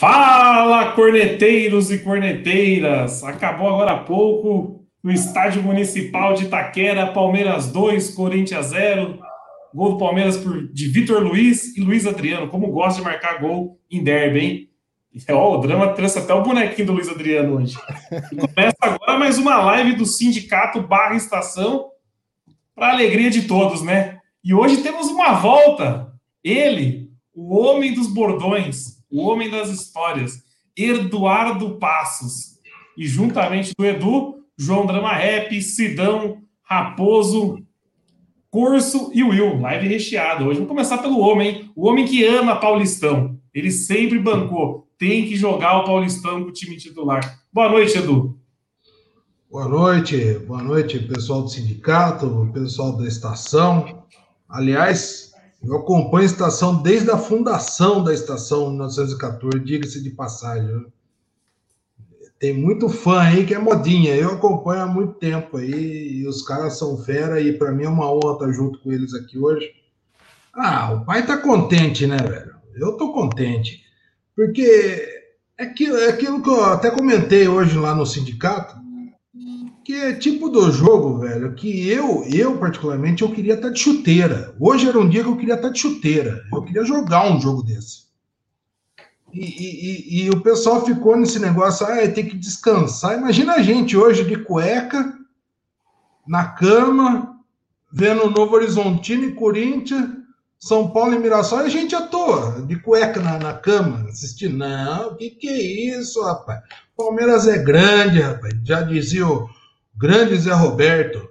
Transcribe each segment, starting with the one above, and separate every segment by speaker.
Speaker 1: Fala, corneteiros e corneteiras! Acabou agora há pouco no Estádio Municipal de Itaquera, Palmeiras 2, Corinthians 0. Gol do Palmeiras por, de Vitor Luiz e Luiz Adriano. Como gosta de marcar gol em derby, hein? Ó, o drama trouxe até o bonequinho do Luiz Adriano hoje. Começa agora mais uma live do Sindicato Barra Estação, para alegria de todos, né? E hoje temos uma volta. Ele, o homem dos bordões, o homem das histórias, Eduardo Passos. E juntamente do Edu, João Drama Rap, Sidão, Raposo, Corso e Will. Live recheada. Hoje vamos começar pelo homem, o homem que ama Paulistão. Ele sempre bancou. Tem que jogar o Paulistão com o time titular. Boa noite, Edu.
Speaker 2: Boa noite, boa noite, pessoal do sindicato, pessoal da estação. Aliás, eu acompanho a estação desde a fundação da estação em 1914, diga-se de passagem. Tem muito fã aí que é modinha. Eu acompanho há muito tempo aí, e os caras são fera, e para mim é uma honra estar junto com eles aqui hoje. Ah, o pai tá contente, né, velho? Eu tô contente. Porque é aquilo, é aquilo que eu até comentei hoje lá no sindicato é tipo do jogo, velho, que eu, eu particularmente, eu queria estar tá de chuteira. Hoje era um dia que eu queria estar tá de chuteira. Eu queria jogar um jogo desse. E, e, e o pessoal ficou nesse negócio, ah, tem que descansar. Imagina a gente hoje de cueca, na cama, vendo Novo Horizontino e Corinthians, São Paulo e Mirassol, e a gente à toa, de cueca na, na cama, assistindo. Não, o que, que é isso, rapaz? Palmeiras é grande, rapaz. Já dizia o grande Zé Roberto,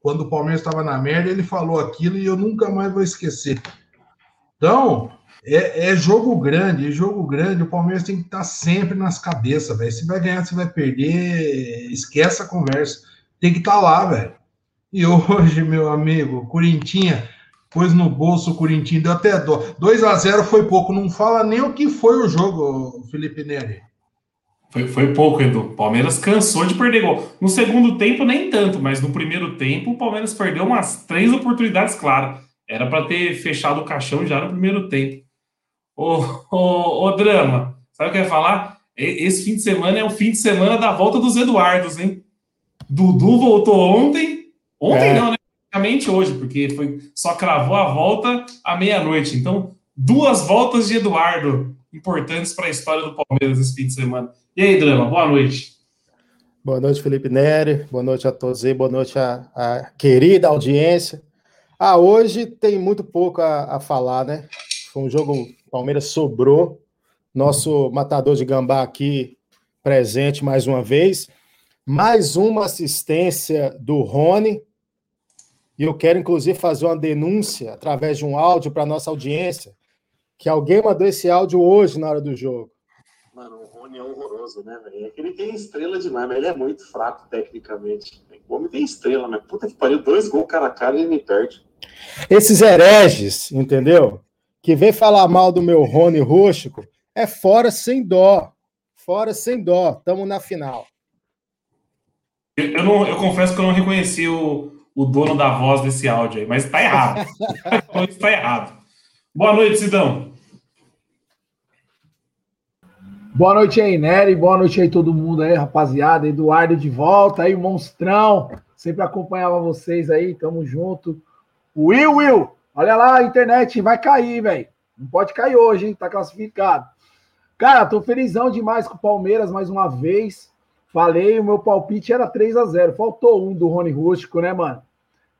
Speaker 2: quando o Palmeiras estava na merda, ele falou aquilo e eu nunca mais vou esquecer. Então, é, é, jogo grande, é jogo grande. O Palmeiras tem que estar sempre nas cabeças, velho. Se vai ganhar, se vai perder, esquece a conversa. Tem que estar lá, velho. E hoje, meu amigo, Corintinha pôs no bolso o Corintinho, deu até dó. 2 a 0 foi pouco. Não fala nem o que foi o jogo, Felipe Neri.
Speaker 1: Foi, foi pouco, Edu. O Palmeiras cansou de perder gol. No segundo tempo, nem tanto, mas no primeiro tempo, o Palmeiras perdeu umas três oportunidades, claro. Era para ter fechado o caixão já no primeiro tempo. Ô, ô, ô, Drama, sabe o que eu ia falar? Esse fim de semana é o fim de semana da volta dos Eduardos, hein? Dudu voltou ontem. Ontem é. não, né? Praticamente hoje, porque foi, só cravou a volta à meia-noite. Então, duas voltas de Eduardo importantes para a história do Palmeiras esse fim de semana. E aí, Drama, boa noite.
Speaker 3: Boa noite, Felipe Neri. Boa noite a todos aí. Boa noite à, à querida audiência. Ah, hoje tem muito pouco a, a, falar, né? Foi um jogo, Palmeiras sobrou. Nosso matador de gambá aqui presente mais uma vez. Mais uma assistência do Rony. E eu quero, inclusive, fazer uma denúncia através de um áudio para nossa audiência. Que alguém mandou esse áudio hoje na hora do jogo.
Speaker 4: É horroroso, né, velho? É que ele tem estrela demais, mas ele é muito fraco tecnicamente. O homem tem estrela, mas puta que pariu, dois gols cara a cara e ele me perde.
Speaker 3: Esses hereges, entendeu? Que vem falar mal do meu Rony rústico, é fora sem dó. Fora sem dó. Tamo na final.
Speaker 1: Eu, eu, não, eu confesso que eu não reconheci o, o dono da voz desse áudio aí, mas tá errado. tá errado. Boa noite, Sidão.
Speaker 5: Boa noite aí, Nery. Boa noite aí, todo mundo aí, rapaziada. Eduardo de volta aí, monstrão. Sempre acompanhava vocês aí, tamo junto. Will, Will, olha lá, a internet vai cair, velho. Não pode cair hoje, hein? Tá classificado. Cara, tô felizão demais com o Palmeiras mais uma vez. Falei, o meu palpite era 3 a 0 Faltou um do Rony Rústico, né, mano?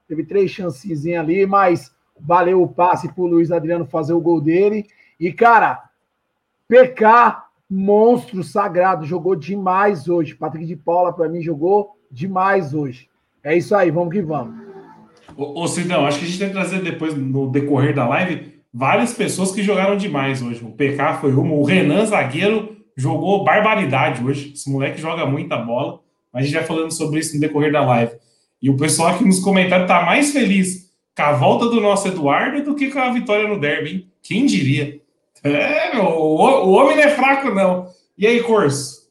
Speaker 5: Teve três chancezinhas ali, mas valeu o passe pro Luiz Adriano fazer o gol dele. E, cara, PK monstro sagrado, jogou demais hoje. Patrick de Paula, para mim, jogou demais hoje. É isso aí, vamos que vamos.
Speaker 1: Ô, ô Cidão, acho que a gente tem que trazer depois, no decorrer da live, várias pessoas que jogaram demais hoje. O PK foi uma, o Renan Zagueiro jogou barbaridade hoje. Esse moleque joga muita bola. Mas a gente vai falando sobre isso no decorrer da live. E o pessoal aqui nos comentários tá mais feliz com a volta do nosso Eduardo do que com a vitória no derby, hein? Quem diria? É, meu, o, homem não é fraco, não. E aí, Corso?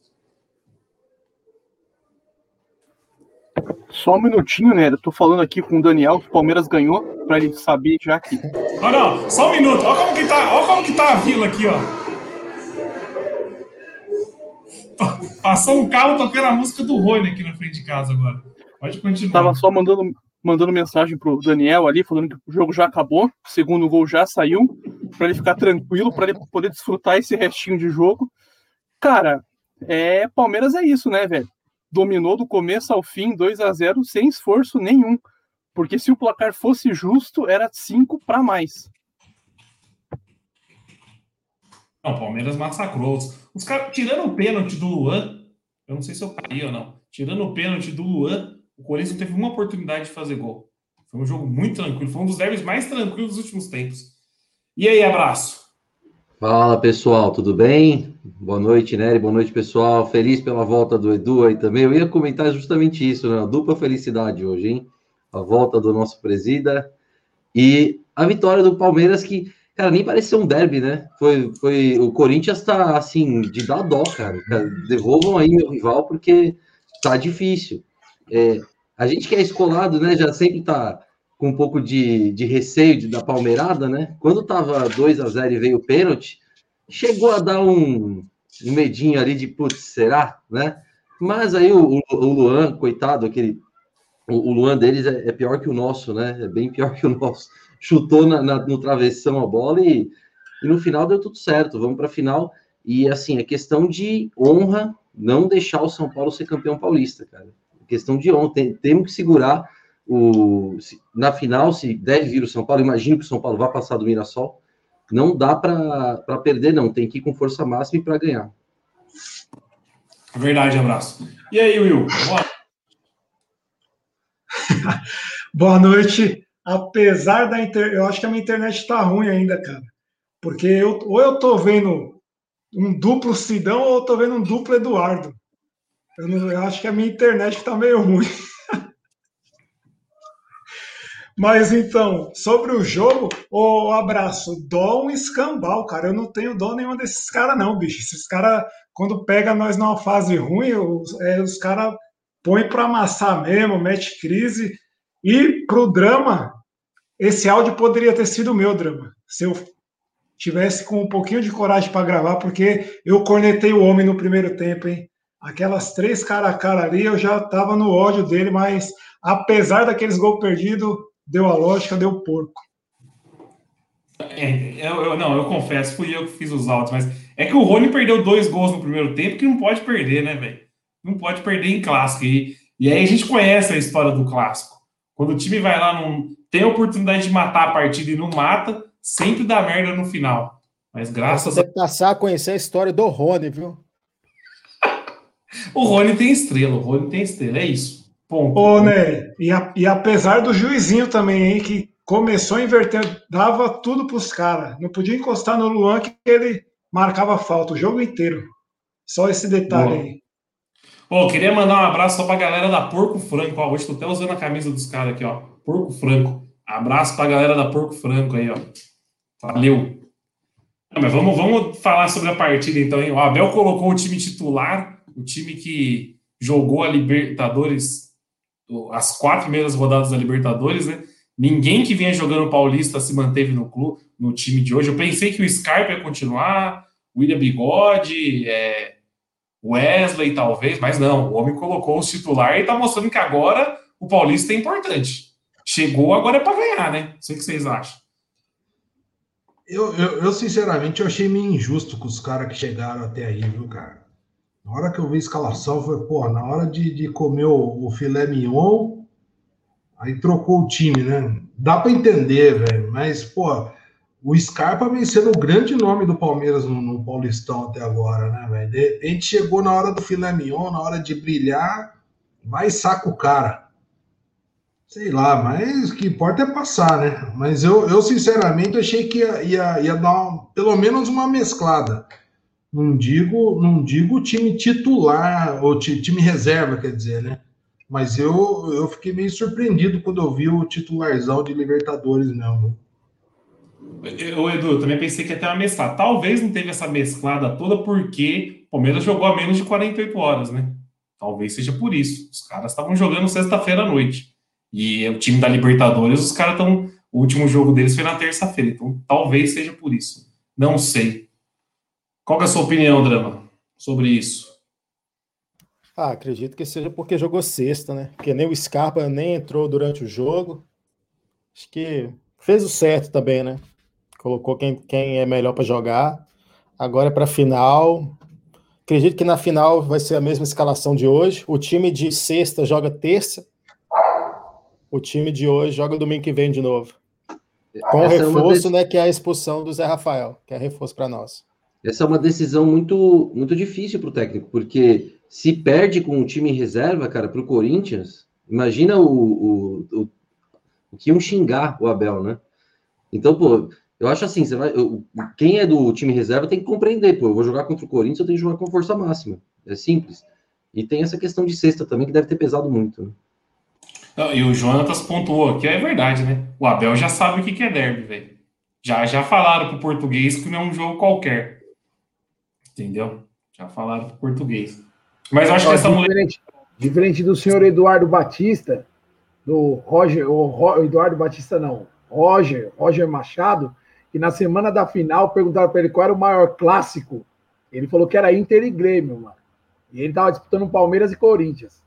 Speaker 6: Só um minutinho, né? Eu tô falando aqui com o Daniel, que o Palmeiras ganhou, para ele saber já aqui.
Speaker 1: Não, não, só um minuto. Olha como que tá, olha como que tá a vila aqui, ó. Passou um carro tocando a música do Rony aqui na frente de casa agora. Pode continuar.
Speaker 6: Tava só mandando, mandando mensagem pro Daniel ali, falando que o jogo já acabou, o segundo gol já saiu, para ele ficar tranquilo, para ele poder desfrutar esse restinho de jogo. Cara, é Palmeiras é isso, né, velho? Dominou do começo ao fim, 2 a 0 sem esforço nenhum. Porque se o placar fosse justo, era 5 para mais.
Speaker 1: Não, o Palmeiras massacrou. Os caras, tirando o pênalti do Luan, eu não sei se eu caí ou não. Tirando o pênalti do Luan, o Corinthians teve uma oportunidade de fazer gol. Foi um jogo muito tranquilo. Foi um dos derbys mais tranquilos dos últimos tempos. E aí, abraço.
Speaker 7: Fala pessoal, tudo bem? Boa noite, Nery, boa noite pessoal. Feliz pela volta do Edu aí também. Eu ia comentar justamente isso, né? dupla felicidade hoje, hein? A volta do nosso presida e a vitória do Palmeiras, que, cara, nem parecia um derby, né? Foi, foi o Corinthians tá assim, de dar dó, cara. Devolvam aí meu rival, porque tá difícil. É, a gente que é escolado, né, já sempre tá com um pouco de, de receio de, da palmeirada, né? Quando tava 2 a 0 e veio o pênalti, chegou a dar um, um medinho ali de putz, será, né? Mas aí o, o Luan, coitado, aquele o, o Luan deles é, é, pior que o nosso, né? É bem pior que o nosso. Chutou na, na, no travessão a bola e, e no final deu tudo certo. Vamos para a final. E assim, é questão de honra não deixar o São Paulo ser campeão paulista, cara. Questão de honra. Tem, temos que segurar o, se, na final, se deve vir o São Paulo, imagino que o São Paulo vai passar do Mirassol, não dá para perder, não. Tem que ir com força máxima para ganhar.
Speaker 1: Verdade, abraço. E aí, Will? Boa,
Speaker 8: Boa noite. Apesar da internet, eu acho que a minha internet está ruim ainda, cara. Porque eu, ou eu tô vendo um duplo Sidão ou eu tô vendo um duplo Eduardo. Eu, não, eu acho que a minha internet está meio ruim. Mas então, sobre o jogo, o abraço, dó um escambau, cara. Eu não tenho dó nenhuma desses caras, não, bicho. Esses caras, quando pega nós numa fase ruim, os, é, os caras põem para amassar mesmo, mete crise. E pro drama, esse áudio poderia ter sido meu drama. Se eu tivesse com um pouquinho de coragem para gravar, porque eu cornetei o homem no primeiro tempo, hein? Aquelas três cara a cara ali, eu já tava no ódio dele, mas apesar daqueles gols perdidos, deu a lógica, deu porco.
Speaker 1: É, eu, eu, não, eu confesso, fui eu que fiz os autos, mas é que o Rony perdeu dois gols no primeiro tempo que não pode perder, né, velho? Não pode perder em clássico. E, e aí a gente conhece a história do clássico. Quando o time vai lá, não tem a oportunidade de matar a partida e não mata, sempre dá merda no final. Mas graças
Speaker 3: Você a. passar a conhecer a história do Rony, viu?
Speaker 1: O Rony tem estrela, o Rony tem estrela, é isso.
Speaker 8: Ponto. Ô, né? E, a, e apesar do juizinho também, hein, que começou a inverter, dava tudo pros caras. Não podia encostar no Luan que ele marcava falta o jogo inteiro. Só esse detalhe Boa. aí.
Speaker 1: Ô, queria mandar um abraço só pra galera da Porco Franco. Ó, hoje tô até usando a camisa dos caras aqui, ó. Porco Franco. Abraço pra galera da Porco Franco aí, ó. Valeu. mas vamos, vamos falar sobre a partida então, hein? O Abel colocou o time titular, o time que jogou a Libertadores as quatro primeiras rodadas da Libertadores, né? Ninguém que vinha jogando Paulista se manteve no clube, no time de hoje. Eu pensei que o Scarpa ia continuar, o William Bigode, é, Wesley talvez, mas não. O homem colocou o titular e está mostrando que agora o Paulista é importante. Chegou, agora é para ganhar, né? Não sei o que vocês acham.
Speaker 2: Eu, eu, eu, sinceramente, eu achei meio injusto com os caras que chegaram até aí, viu, cara? Na hora que eu vi a escalação, foi, pô, na hora de, de comer o, o, filé mignon, aí trocou o time, né? Dá para entender, velho, mas, pô, o Scarpa vem sendo o grande nome do Palmeiras no, no Paulistão até agora, né, velho? De repente chegou na hora do filé mignon, na hora de brilhar, vai saca o cara. Sei lá, mas o que importa é passar, né? Mas eu, eu sinceramente achei que ia, ia, ia dar uma, pelo menos uma mesclada. Não digo, não digo time titular ou time reserva, quer dizer, né? Mas eu, eu fiquei meio surpreendido quando eu vi o titularzão de Libertadores, não.
Speaker 1: Eu, Edu, eu também pensei que ter uma mesclada. Talvez não teve essa mesclada toda porque o Palmeiras jogou a menos de 48 horas, né? Talvez seja por isso. Os caras estavam jogando sexta-feira à noite. E o time da Libertadores, os caras estão. O último jogo deles foi na terça-feira. Então, talvez seja por isso. Não sei. Qual é a sua opinião, Drama, sobre isso?
Speaker 3: Ah, acredito que seja porque jogou sexta, né? Porque nem o Scarpa nem entrou durante o jogo. Acho que fez o certo também, né? Colocou quem, quem é melhor para jogar. Agora é para final. Acredito que na final vai ser a mesma escalação de hoje. O time de sexta joga terça. O time de hoje joga domingo que vem de novo. Com Essa reforço, é né? Que é a expulsão do Zé Rafael, que é reforço para nós.
Speaker 7: Essa é uma decisão muito, muito difícil para o técnico, porque se perde com o time em reserva, cara, para o Corinthians, imagina o, o, o, o, que iam xingar o Abel, né? Então, pô, eu acho assim, você vai, eu, quem é do time reserva tem que compreender, pô, eu vou jogar contra o Corinthians, eu tenho que jogar com força máxima. É simples. E tem essa questão de sexta também, que deve ter pesado muito. Né?
Speaker 1: Não, e o Jonatas pontuou que é verdade, né? O Abel já sabe o que é derby, velho. Já, já falaram pro português que não é um jogo qualquer. Entendeu? Já falaram português. Mas eu acho que essa
Speaker 5: diferente, mulher. Diferente do senhor Eduardo Batista, do Roger, o Eduardo Batista não, Roger, Roger Machado, que na semana da final perguntaram para ele qual era o maior clássico. Ele falou que era Inter e Grêmio, mano. E ele tava disputando Palmeiras e Corinthians.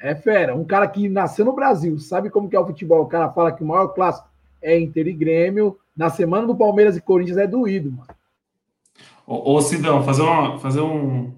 Speaker 5: É fera, um cara que nasceu no Brasil, sabe como que é o futebol. O cara fala que o maior clássico é Inter e Grêmio. Na semana do Palmeiras e Corinthians é doído, mano.
Speaker 1: Ô, ô Sidão, fazer, uma, fazer um,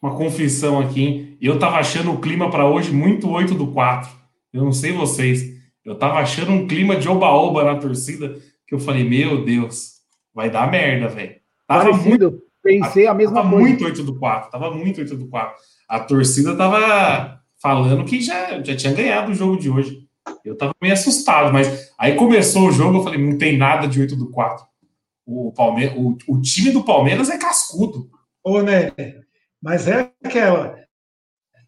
Speaker 1: uma confissão aqui, hein? Eu tava achando o clima para hoje muito 8 do 4. Eu não sei vocês. Eu tava achando um clima de oba-oba na torcida que eu falei, meu Deus, vai dar merda, velho.
Speaker 5: Tava Parecido. muito. Pensei a mesma
Speaker 1: tava coisa. muito 8 do 4. Tava muito 8 do 4. A torcida tava falando que já, já tinha ganhado o jogo de hoje. Eu tava meio assustado, mas aí começou o jogo, eu falei, não tem nada de 8 do 4. O, Palme o, o time do Palmeiras é cascudo.
Speaker 8: Ô, né? Mas é aquela.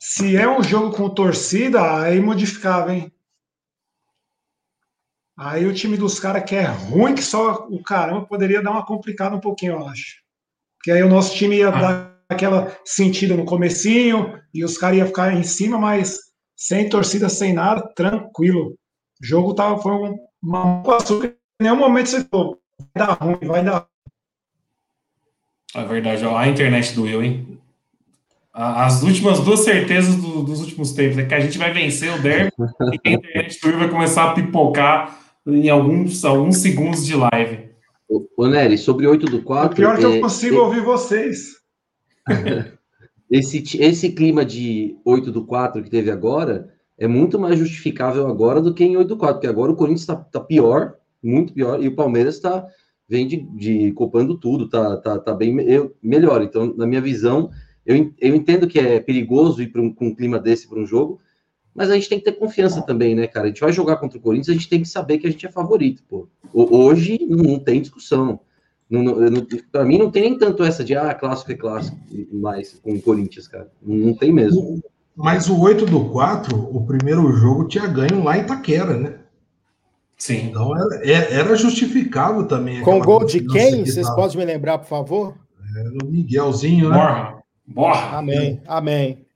Speaker 8: Se é um jogo com torcida, aí modificava, hein? Aí o time dos caras que é ruim, que só o caramba poderia dar uma complicada um pouquinho, eu acho. Porque aí o nosso time ia ah. dar aquela sentida no comecinho e os caras iam ficar em cima, mas sem torcida, sem nada, tranquilo. O jogo tava, foi um, uma açúcar. Em nenhum momento você falou, dar ruim, vai dar
Speaker 1: É verdade, ó, a internet doeu, hein? As últimas duas certezas do, dos últimos tempos é que a gente vai vencer o derby e que a internet do vai começar a pipocar em alguns, alguns segundos de live.
Speaker 7: Ô, Nery, sobre 8 do 4.
Speaker 8: O pior é que eu consigo é, ouvir vocês.
Speaker 7: esse, esse clima de 8 do 4 que teve agora é muito mais justificável agora do que em 8 do 4, porque agora o Corinthians está tá pior, muito pior, e o Palmeiras está vem de, de copando tudo, tá, tá, tá bem eu, melhor. Então, na minha visão, eu, eu entendo que é perigoso ir um, com um clima desse para um jogo, mas a gente tem que ter confiança também, né, cara? A gente vai jogar contra o Corinthians, a gente tem que saber que a gente é favorito, pô. Hoje não tem discussão. Para mim não tem nem tanto essa de ah, clássico é clássico, mais com o Corinthians, cara. Não, não tem mesmo.
Speaker 2: Mas o 8 do 4, o primeiro jogo tinha ganho lá em Itaquera, né?
Speaker 1: Sim.
Speaker 2: Então era, é, era justificável também.
Speaker 3: Com gol de quem? Vocês podem me lembrar, por favor?
Speaker 2: Era o Miguelzinho, né?
Speaker 1: Borra. Borra.
Speaker 3: Amém, amém.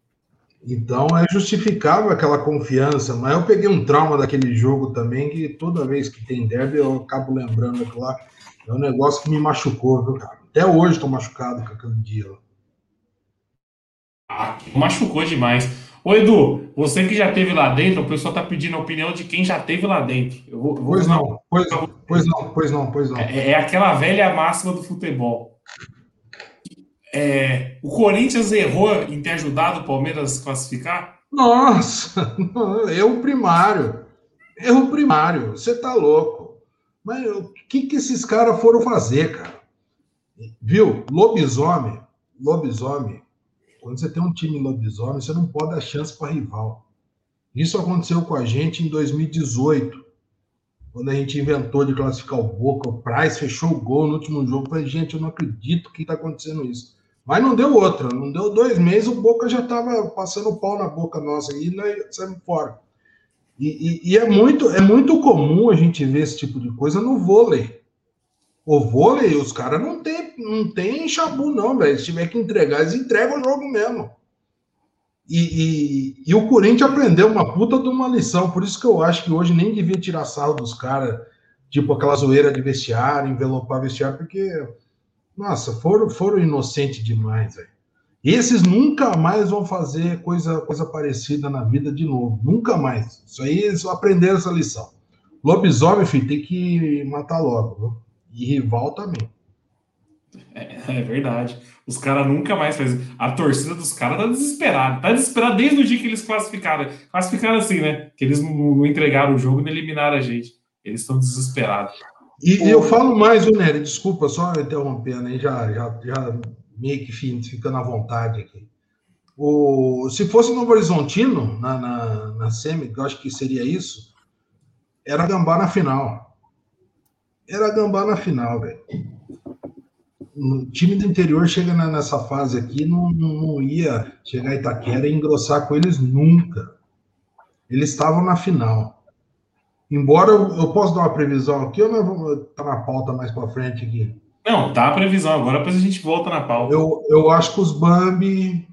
Speaker 2: Então é justificável aquela confiança, mas eu peguei um trauma daquele jogo também, que toda vez que tem derby eu acabo lembrando aquilo lá. É um negócio que me machucou, viu, cara? Até hoje estou machucado com aquele dia.
Speaker 1: Ah, machucou demais. Ô Edu, você que já teve lá dentro, o pessoal tá pedindo a opinião de quem já teve lá dentro.
Speaker 2: Eu vou, eu vou pois, não, pois, pois não, pois não, pois não.
Speaker 1: É, é aquela velha máxima do futebol. É, o Corinthians errou em ter ajudado o Palmeiras a classificar?
Speaker 2: Nossa, erro primário. Erro primário. Você tá louco. Mas o que, que esses caras foram fazer, cara? Viu? Lobisomem. Lobisomem. Quando você tem um time lobisomem, você não pode dar chance para rival. Isso aconteceu com a gente em 2018, quando a gente inventou de classificar o Boca, o Price fechou o gol no último jogo. Falei, gente, eu não acredito que está acontecendo isso. Mas não deu outra, não deu dois meses, o Boca já estava passando o pau na boca nossa e nós saímos fora. E, e, e, é, muito, é muito comum a gente ver esse tipo de coisa no vôlei. O vôlei, os caras não tem, não tem chabu, não, velho. Se tiver que entregar, eles entregam o jogo mesmo. E, e, e, o Corinthians aprendeu uma puta de uma lição. Por isso que eu acho que hoje nem devia tirar sarro dos caras, tipo aquela zoeira de vestiário, envelopar vestiário, porque, nossa, foram, foram inocentes demais, velho. Esses nunca mais vão fazer coisa, coisa parecida na vida de novo. Nunca mais. Isso aí eles aprenderam essa lição. Lobisomem, filho, tem que matar logo. Viu? E rival também.
Speaker 1: É, é verdade. Os caras nunca mais fazem. A torcida dos caras tá desesperada. Tá desesperada desde o dia que eles classificaram. Classificaram assim, né? Que eles não entregaram o jogo e não eliminaram a gente. Eles estão desesperados.
Speaker 2: E, eu falo mais, o Nery, desculpa, só interrompendo aí, já, já, já meio que ficando à vontade aqui. O, se fosse Novo Horizontino, na, na, na SEMI, eu acho que seria isso, era Gambá na final. Era Gambá na final, velho. O time do interior chega nessa fase aqui, não, não, não ia chegar a Itaquera e engrossar com eles nunca. Eles estavam na final. Embora eu, eu possa dar uma previsão aqui, ou não tá na pauta mais para frente aqui?
Speaker 1: Não, tá a previsão. Agora depois a gente volta na pauta.
Speaker 2: Eu, eu acho que os Bambi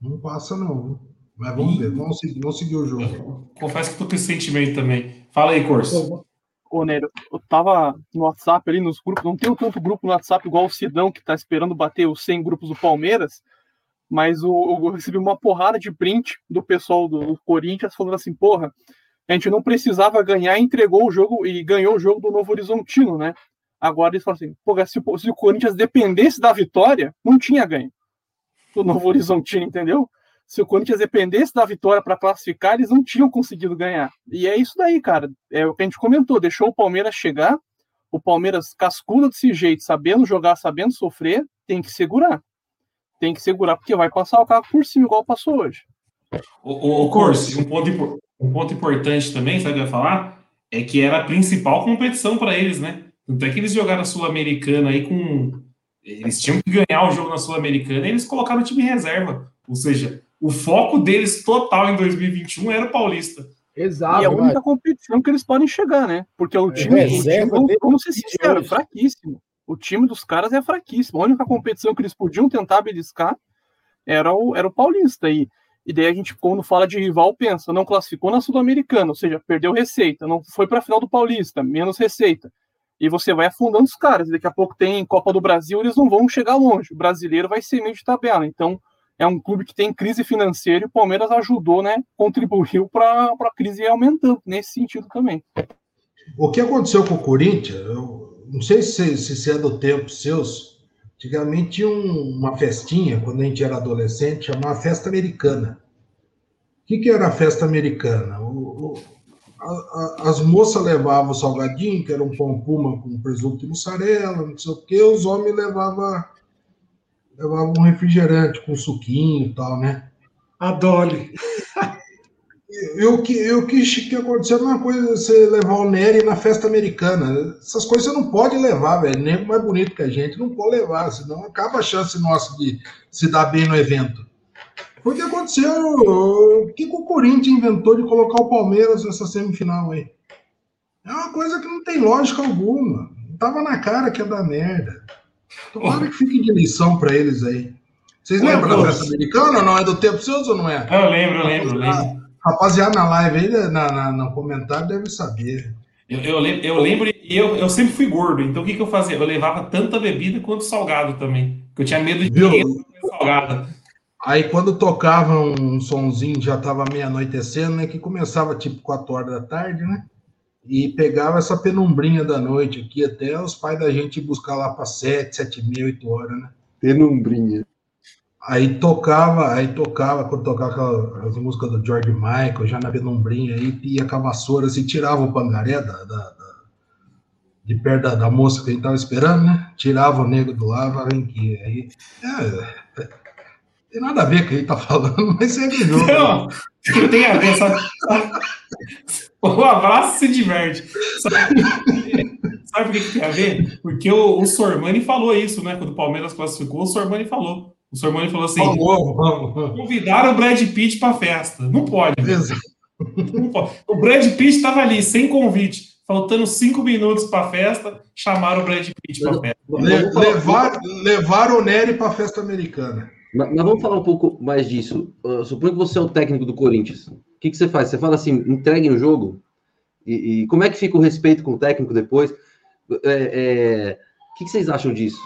Speaker 2: não passa, não. Mas vamos ver, vamos seguir, vamos seguir o jogo.
Speaker 1: confesso que tô com esse sentimento também. Fala aí, Corso.
Speaker 6: Ô, Nero, eu tava no WhatsApp ali nos grupos, não tenho tanto grupo no WhatsApp igual o Sidão, que tá esperando bater os 100 grupos do Palmeiras, mas o, eu recebi uma porrada de print do pessoal do Corinthians falando assim, porra, a gente não precisava ganhar, entregou o jogo e ganhou o jogo do Novo Horizontino, né? Agora eles falam assim: Pô, se, se, o Corinthians dependesse da vitória, não tinha ganho. O Novo Horizontino, entendeu? Se o Corinthians dependesse da vitória para classificar, eles não tinham conseguido ganhar. E é isso daí, cara. É o que a gente comentou: deixou o Palmeiras chegar, o Palmeiras cascuda desse jeito, sabendo jogar, sabendo sofrer, tem que segurar. Tem que segurar, porque vai passar o carro por cima, igual passou hoje.
Speaker 1: O, o, o um ponto, um ponto importante também, sabe o que eu ia falar? É que era a principal competição para eles, né? Tanto é que eles jogaram a Sul-Americana aí com. Eles tinham que ganhar o jogo na Sul-Americana e eles colocaram o time reserva. Ou seja, o foco deles total em 2021 era o Paulista.
Speaker 6: Exato. E é a única competição que eles podem chegar, né? Porque o time, é, o time vamos ser sinceros, fraquíssimo. O time dos caras é fraquíssimo. A única competição que eles podiam tentar beliscar era o, era o Paulista. E, e daí a gente, quando fala de rival, pensa, não classificou na Sul-Americana, ou seja, perdeu receita, não foi para a final do Paulista, menos receita e você vai afundando os caras. Daqui a pouco tem Copa do Brasil, eles não vão chegar longe. O brasileiro vai ser meio de tabela. Então, é um clube que tem crise financeira e o Palmeiras ajudou, né? Contribuiu para a crise ir aumentando nesse sentido também.
Speaker 2: O que aconteceu com o Corinthians, eu não sei se, se é do tempo seus, antigamente tinha um, uma festinha, quando a gente era adolescente, chamava Festa Americana. O que, que era a festa americana? O, o, as moças levavam salgadinho, que era um pão puma com presunto e mussarela, não sei o quê, os homens levavam levava um refrigerante com suquinho e tal, né?
Speaker 8: A Dolly.
Speaker 2: E o que, eu que, que aconteceu é uma coisa você levar o Nery na festa americana. Essas coisas você não pode levar, velho. Nem mais bonito que a gente não pode levar, senão acaba a chance nossa de se dar bem no evento. Foi o que aconteceu. O que, o Corinthians inventou de colocar o Palmeiras nessa semifinal aí? É uma coisa que não tem lógica alguma. Tava na cara que ia dar merda. Tomara que fique de lição para eles aí. Vocês lembram da festa americana? Não é do tempo seus ou não é?
Speaker 1: Eu lembro, eu lembro, eu lembro.
Speaker 2: Rapaziada na live aí, na, na, no comentário, deve saber.
Speaker 1: Eu, eu, lembro, eu lembro e eu, eu sempre fui gordo, então o que, que eu fazia? Eu levava tanta bebida quanto salgado também. Porque eu tinha medo de
Speaker 2: Viu? salgado. Aí quando tocava um sonzinho, já estava meia anoitecendo, né? Que começava tipo 4 horas da tarde, né? E pegava essa penumbrinha da noite aqui até os pais da gente buscar lá para 7, 7 e meia, 8 horas, né?
Speaker 7: Penumbrinha.
Speaker 2: Aí tocava, aí tocava, quando tocava as músicas do George Michael, já na penumbrinha, aí ia com a vassoura, assim, tirava o pangaré da, da, da de perto da, da, moça que a gente tava esperando, né? Tirava o negro do lado, vem aqui. Aí, é, Tem nada a ver com o que ele tá falando, mas segue o jogo.
Speaker 1: Não, tem a ver. Sabe? O abraço se diverte. Sabe, sabe por que, que tem a ver? Porque o, o Sormani falou isso, né? Quando o Palmeiras classificou, o Sormani falou. O Sormani falou assim:
Speaker 2: Vamos, vamos, vamos.
Speaker 1: convidaram o Brad Pitt para festa. Não pode.
Speaker 2: Exato.
Speaker 1: não pode. O Brad Pitt estava ali, sem convite, faltando cinco minutos para a festa, chamaram o Brad Pitt para a festa.
Speaker 2: Le- levar, levar o Nery para a festa americana.
Speaker 7: Mas, mas vamos falar um pouco mais disso. Uh, suponho que você é o técnico do Corinthians. O que, que você faz? Você fala assim, entreguem o jogo? E, e como é que fica o respeito com o técnico depois? É, é, o que, que vocês acham disso?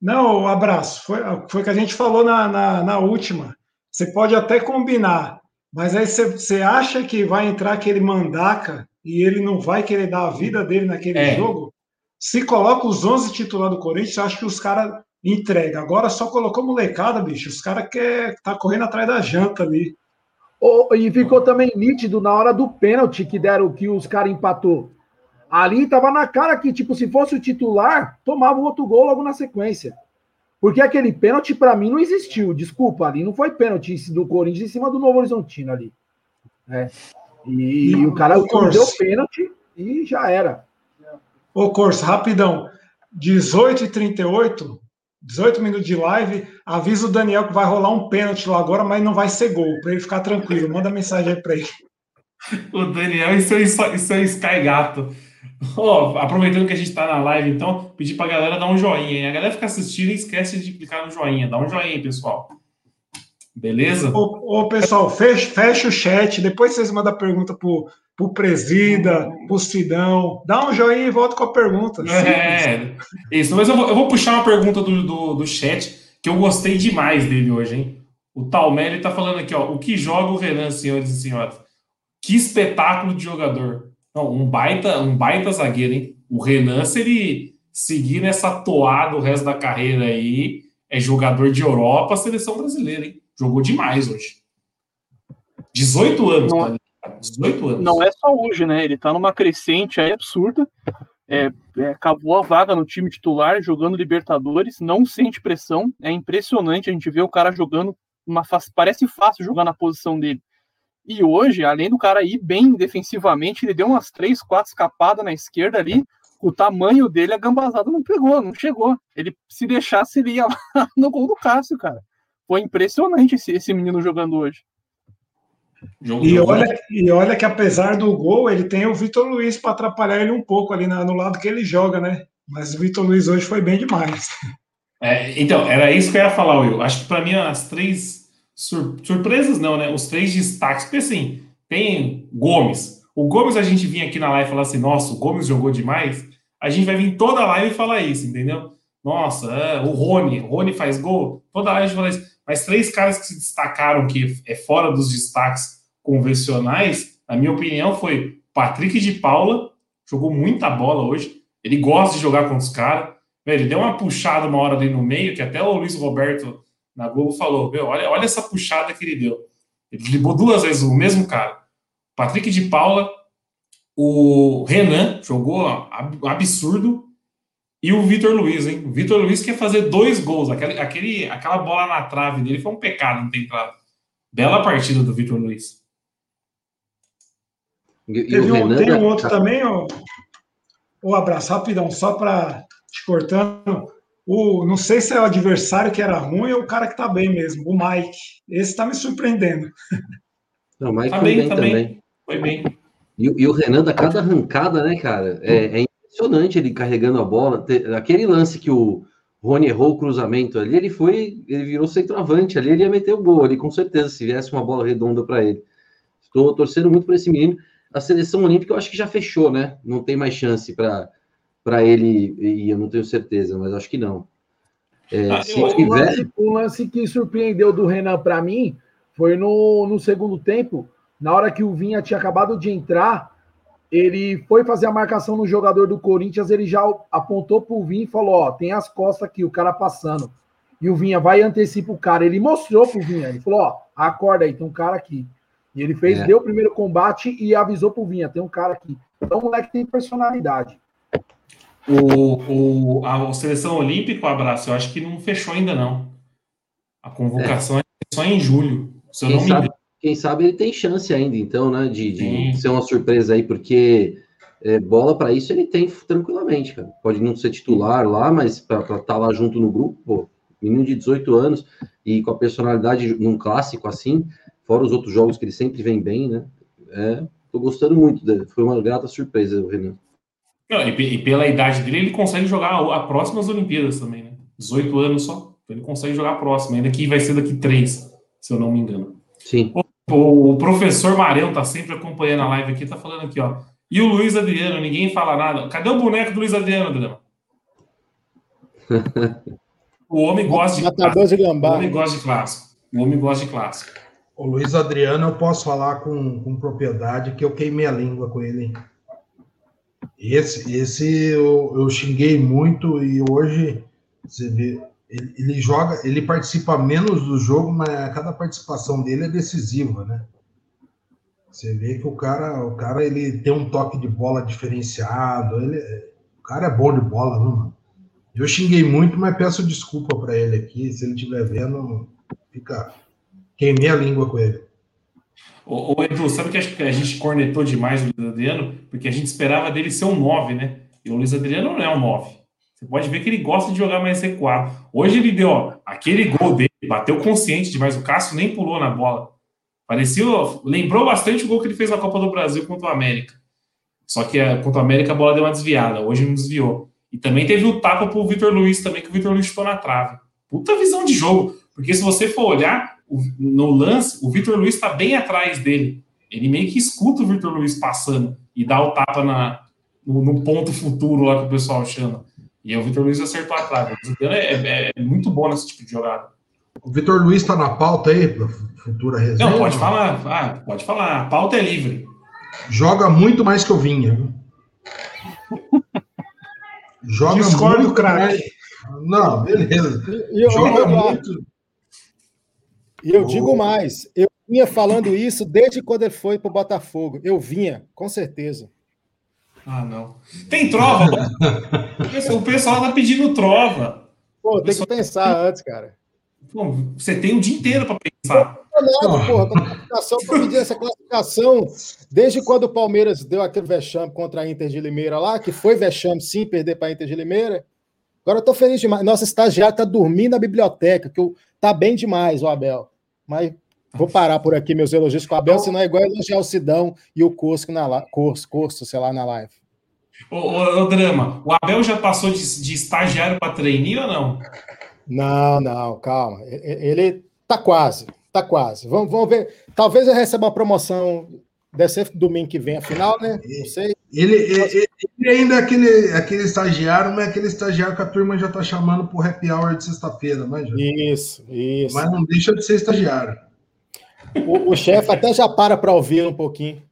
Speaker 8: Não, um abraço. Foi, foi o que a gente falou na, na, na última. Você pode até combinar, mas aí você, você acha que vai entrar aquele mandaca e ele não vai querer dar a vida dele naquele
Speaker 1: É.
Speaker 8: jogo? Se coloca os 11 titulares do Corinthians, eu acho que os caras entregam. Agora só colocou molecada, bicho. Os caras quer tá correndo atrás da janta ali.
Speaker 5: Ô, e ficou também nítido na hora do pênalti que deram, que os caras empatou. Ali tava na cara que, tipo, se fosse o titular, tomava o outro gol logo na sequência. Porque aquele pênalti, pra mim, não existiu. Desculpa, ali não foi pênalti do Corinthians em cima do Novo Horizontino ali. É. E,
Speaker 8: E
Speaker 5: o cara
Speaker 8: o
Speaker 5: deu pênalti e já era.
Speaker 8: Ô, Corso, rapidão. 18 e 38, 18 minutos de live. Avisa o Daniel que vai rolar um pênalti lá agora, mas não vai ser gol, para ele ficar tranquilo. Manda mensagem aí para ele.
Speaker 1: O Daniel e seu, e seu Sky Gato. Ó, aproveitando que a gente tá na live, então, pedir pra galera dar um joinha, hein? A galera fica assistindo e esquece de clicar no joinha. Dá um joinha aí, pessoal. Beleza?
Speaker 8: Ô, ô, pessoal, fecha, fecha o chat. Depois vocês mandam pergunta pro, pro Presida, pro Sidão. Dá um joinha e volta com a pergunta.
Speaker 1: É, isso. Mas eu vou, eu vou puxar uma pergunta do, do, do chat que eu gostei demais dele hoje, hein? O Talmelli tá falando aqui, ó. O que joga o Renan, senhores e senhoras? Que espetáculo de jogador. Não, um baita, um baita zagueiro, hein? O Renan, se ele seguir nessa toada o resto da carreira aí, é jogador de Europa, seleção brasileira, hein? Jogou demais hoje. 18 anos,
Speaker 6: Não-
Speaker 1: tá ligado? 18 anos.
Speaker 6: Não é só hoje, né? Ele tá numa crescente aí absurda. É, é, acabou a vaga no time titular, jogando Libertadores, não sente pressão. É impressionante a gente ver o cara jogando uma parece fácil jogar na posição dele. E hoje, além do cara ir bem defensivamente, ele deu umas três, quatro escapadas na esquerda ali. O tamanho dele, a gambazada não pegou, não chegou. Ele, se deixasse, ele ia lá no gol do Cássio, cara. Foi impressionante esse, esse menino jogando hoje.
Speaker 8: E olha, e olha que apesar do gol, ele tem o Vitor Luiz para atrapalhar ele um pouco ali na- no lado que ele joga, né? Mas o Vitor Luiz hoje foi bem demais.
Speaker 1: É, então, era isso que eu ia falar, Will. Acho que para mim as três sur- surpresas não, né? Os três destaques, porque assim, tem Gomes. O Gomes a gente vinha aqui na live e falar assim, nossa, o Gomes jogou demais. A gente vai vir toda a live e falar isso, entendeu? Nossa, é, o Rony, o Rony faz gol. Toda a live a gente fala isso. Mas três caras que se destacaram que é fora dos destaques convencionais, na minha opinião, foi Patrick de Paula, jogou muita bola hoje. Ele gosta de jogar com os caras. Ele deu uma puxada uma hora ali no meio, que até o Luiz Roberto na Globo falou: Meu, olha, olha essa puxada que ele deu. Ele driblou duas vezes o mesmo cara. Patrick de Paula, o Renan jogou ab- absurdo. E o Vitor Luiz, hein? O Vitor Luiz quer fazer dois gols. Aquele, aquele, aquela bola na trave dele foi um pecado não ter entrado. Bela partida do Vitor Luiz.
Speaker 7: E, e
Speaker 8: Teve
Speaker 7: o
Speaker 8: um,
Speaker 7: Renan,
Speaker 8: tem um
Speaker 7: né?
Speaker 8: outro também, ó. Ô, abraço, rapidão, só para te cortando. O, não sei se é o adversário que era ruim ou o cara que tá bem mesmo, o Mike. Esse tá me surpreendendo.
Speaker 7: Não, o Mike
Speaker 1: Tá
Speaker 7: foi
Speaker 1: bem,
Speaker 7: bem,
Speaker 1: tá bem.
Speaker 7: também.
Speaker 1: Foi bem.
Speaker 7: E, o- e o Renan, da cada arrancada, né, cara? É, é impressionante ele carregando a bola. Aquele lance que o Rony errou o cruzamento ali, ele foi, ele virou centroavante ali, ele ia meter o gol ali, com certeza, se viesse uma bola redonda para ele. Estou torcendo muito por esse menino. A seleção olímpica eu acho que já fechou, né? Não tem mais chance para para ele, e eu não tenho certeza, mas acho que não. É,
Speaker 1: Ah,
Speaker 7: se
Speaker 1: eu-
Speaker 5: O
Speaker 7: tiver.
Speaker 5: lance, o lance que surpreendeu do Renan para mim foi no, no segundo tempo, na hora que o Vinha tinha acabado de entrar, ele foi fazer a marcação no jogador do Corinthians, ele já apontou pro Vinha e falou: Ó, tem as costas aqui, o cara passando. E o Vinha vai e antecipa o cara. Ele mostrou pro Vinha, ele falou: Ó, acorda aí, tem um cara aqui. E ele fez,
Speaker 7: É.
Speaker 5: deu o primeiro combate e avisou pro Vinha: tem um cara aqui. Então o moleque tem personalidade.
Speaker 1: O, o, a seleção olímpica, o abraço, eu acho que não fechou ainda não. A convocação é, é só em julho, se eu
Speaker 7: quem
Speaker 1: não engano.
Speaker 7: Quem sabe ele tem chance ainda, então, né? De, de ser uma surpresa aí, porque é, bola para isso ele tem tranquilamente, cara. Pode não ser titular lá, mas para estar tá lá junto no grupo, pô, menino de 18 anos e com a personalidade num clássico assim, fora os outros jogos que ele sempre vem bem, né? É, tô gostando muito dele. Foi uma grata surpresa, o Renan.
Speaker 1: Não, e, e, pela idade dele, ele consegue jogar a, a próximas Olimpíadas também, né? 18 anos só. Então ele consegue jogar a próxima, ainda que vai ser daqui três, se eu não me engano.
Speaker 7: Sim.
Speaker 1: O, o professor Marão tá sempre acompanhando a live aqui, tá falando aqui, ó. E o Luiz Adriano, ninguém fala nada. Cadê o boneco do Luiz Adriano, Adriano? o homem gosta de
Speaker 3: de gambá.
Speaker 1: O homem gosta de clássico. O homem gosta de clássico.
Speaker 2: O Luiz Adriano, eu posso falar com, com propriedade que eu queimei a língua com ele. Esse, esse eu, eu xinguei muito e hoje você vê, ele, ele, joga, ele participa menos do jogo, mas cada participação dele é decisiva, né? Você vê que o cara, o cara ele tem um toque de bola diferenciado, ele, o cara é bom de bola, não, mano. Eu xinguei muito, mas peço desculpa para ele aqui, se ele estiver vendo, fica queimei a língua com ele.
Speaker 1: Ô, ô, Edu, sabe que a gente cornetou demais o Luiz Adriano? Porque a gente esperava dele ser um 9, né? E o Luiz Adriano não é um 9. Você pode ver que ele gosta de jogar mais recuado. Hoje ele deu, ó, aquele gol dele, bateu consciente demais. O Cássio nem pulou na bola. Parecia, lembrou bastante o gol que ele fez na Copa do Brasil contra o América. Só que a, contra o América a bola deu uma desviada. Hoje não desviou. E também teve o tapa pro Vitor Luiz também, que o Vitor Luiz chutou na trave. Puta visão de jogo. Porque se você for olhar, no lance, o Vitor Luiz está bem atrás dele. Ele meio que escuta o Vitor Luiz passando e dá o tapa na, no, no, ponto futuro lá que o pessoal chama. E o Vitor Luiz acertou a trave. O é, é, é, muito bom nesse tipo de jogada.
Speaker 2: O Vitor Luiz está na pauta aí, para futura reserva?
Speaker 1: Não, pode falar. Ah, pode falar. A pauta é livre.
Speaker 2: Joga muito mais que o Vinha.
Speaker 8: Joga Discordo, muito craque.
Speaker 2: Não, beleza.
Speaker 3: Eu, Joga eu, muito. E eu digo mais, eu vinha falando isso desde quando ele foi para o Botafogo. Eu vinha, com certeza.
Speaker 1: Ah, não. Tem trova. o pessoal tá pedindo trova.
Speaker 3: Pô, tem que pensar antes, cara.
Speaker 1: Pô, você tem o dia inteiro para pensar.
Speaker 3: Não, porra, classificação, tô pedindo essa classificação desde quando o Palmeiras deu aquele vexame contra a Inter de Limeira lá, que foi vexame sim perder para a Inter de Limeira. Agora eu tô feliz demais. Nossa estagiário tá dormindo na biblioteca, que eu, tá bem demais, o Abel. Mas vou parar por aqui meus elogios com o Abel, senão é igual elogiar o Sidão e o Cosco na Corso, Corso, sei lá, na live.
Speaker 1: Ô, ô, ô, Drama, o Abel já passou de, de estagiário para treininho ou não?
Speaker 3: Não, não, calma. Ele tá quase, tá quase. Vamos, vamos ver. Talvez eu receba uma promoção Deve ser domingo que vem a final, né? Não sei.
Speaker 2: Ele, ele, ele, ainda é aquele, aquele estagiário, mas é aquele estagiário que a turma já está chamando para o happy hour de sexta-feira, mas
Speaker 3: Isso, isso.
Speaker 2: Mas não deixa de ser estagiário.
Speaker 3: O, o chefe até já para para ouvir um pouquinho.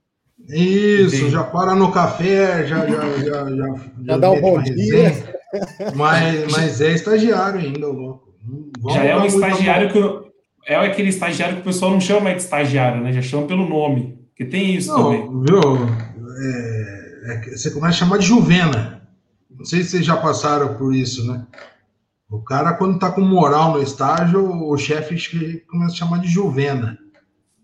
Speaker 2: Isso, já para no café, já, já, já, já, já,
Speaker 3: dá um bom dia.
Speaker 2: Mas, mas é estagiário ainda, louco.
Speaker 1: já é um estagiário que é aquele estagiário que o pessoal não chama mais de estagiário, né? Já chama pelo nome. Que tem isso não, também.
Speaker 2: Viu? É, é, você começa a chamar de Juvena. Não sei se vocês já passaram por isso, né? O cara, quando tá com moral no estágio, o chefe começa a chamar de Juvena.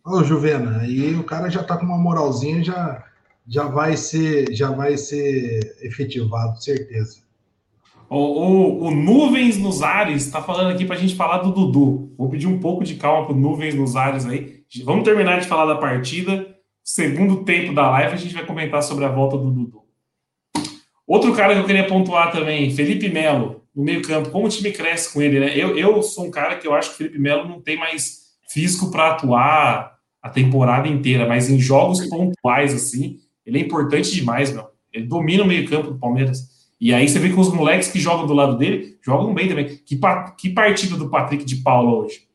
Speaker 2: Ô, Juvena, aí o cara já tá com uma moralzinha, já, já vai ser já vai ser efetivado, certeza.
Speaker 1: O, o, o Nuvens nos Ares está falando aqui para a gente falar do Dudu. Vou pedir um pouco de calma para Nuvens nos Ares aí. Vamos terminar de falar da partida segundo tempo da live, a gente vai comentar sobre a volta do Dudu. Outro cara que eu queria pontuar também, Felipe Melo, no meio-campo. Como o time cresce com ele, né? Eu, eu sou um cara que eu acho que o Felipe Melo não tem mais físico para atuar a temporada inteira, mas em jogos pontuais, assim, ele é importante demais, meu. Ele domina o meio-campo do Palmeiras. E aí você vê que os moleques que jogam do lado dele jogam bem também. Que, que partida do Patrick de Paula hoje?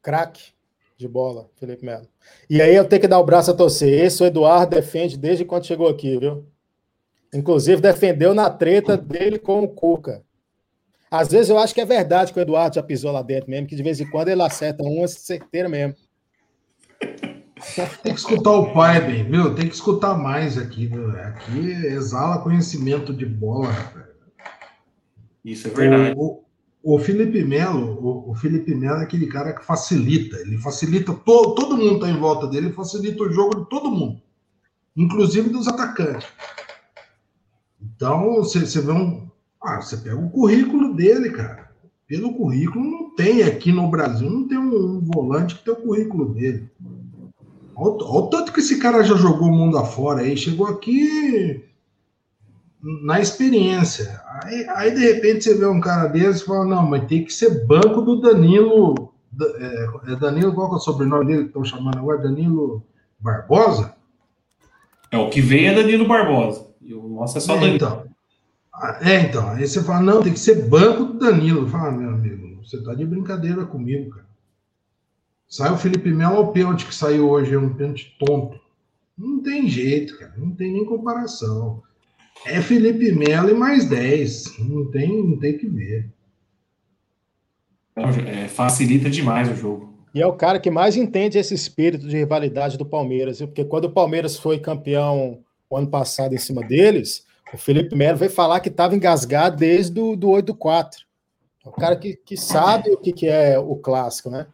Speaker 3: Craque de bola, Felipe Melo. E aí eu tenho que dar o braço a torcer. Esse o Eduardo defende desde quando chegou aqui, viu? Inclusive defendeu na treta dele com o Cuca. Às vezes eu acho que é verdade que o Eduardo já pisou lá dentro mesmo, que de vez em quando ele acerta uma certeira mesmo.
Speaker 2: Tem que escutar o pai, bem, viu? Tem que escutar mais aqui, viu? Aqui exala conhecimento de bola,
Speaker 1: Isso é verdade.
Speaker 2: O, o Felipe Melo, o, o, Felipe Melo é aquele cara que facilita, ele facilita, to, todo mundo está em volta dele, ele facilita o jogo de todo mundo, inclusive dos atacantes. Então, você vê um. Ah, você pega o currículo dele, cara. Pelo currículo, não tem aqui no Brasil, não tem um, um volante que tem o currículo dele. Olha, olha o tanto que esse cara já jogou o mundo afora aí, chegou aqui na experiência. Aí, aí, de repente você vê um cara desse e fala, não, mas tem que ser banco do Danilo. É, é Danilo, qual é o sobrenome dele que estão chamando agora? Danilo Barbosa?
Speaker 1: É, o que vem é Danilo Barbosa. E o nosso é só é, Danilo.
Speaker 2: Então, é, então. Aí você fala, não, tem que ser banco do Danilo. Fala, ah, meu amigo, você tá de brincadeira comigo, cara. Sai o Felipe Melo o pênalti que saiu hoje, é um pênalti tonto. Não tem jeito, cara. Não tem nem comparação. É Felipe Melo e mais 10. Não tem, não tem que ver.
Speaker 1: É, facilita demais o jogo.
Speaker 3: E é o cara que mais entende esse espírito de rivalidade do Palmeiras, porque quando o Palmeiras foi campeão o ano passado em cima deles, o Felipe Melo veio falar que estava engasgado desde o do 8 do 4. É o cara que, que sabe o que, que é o clássico, né?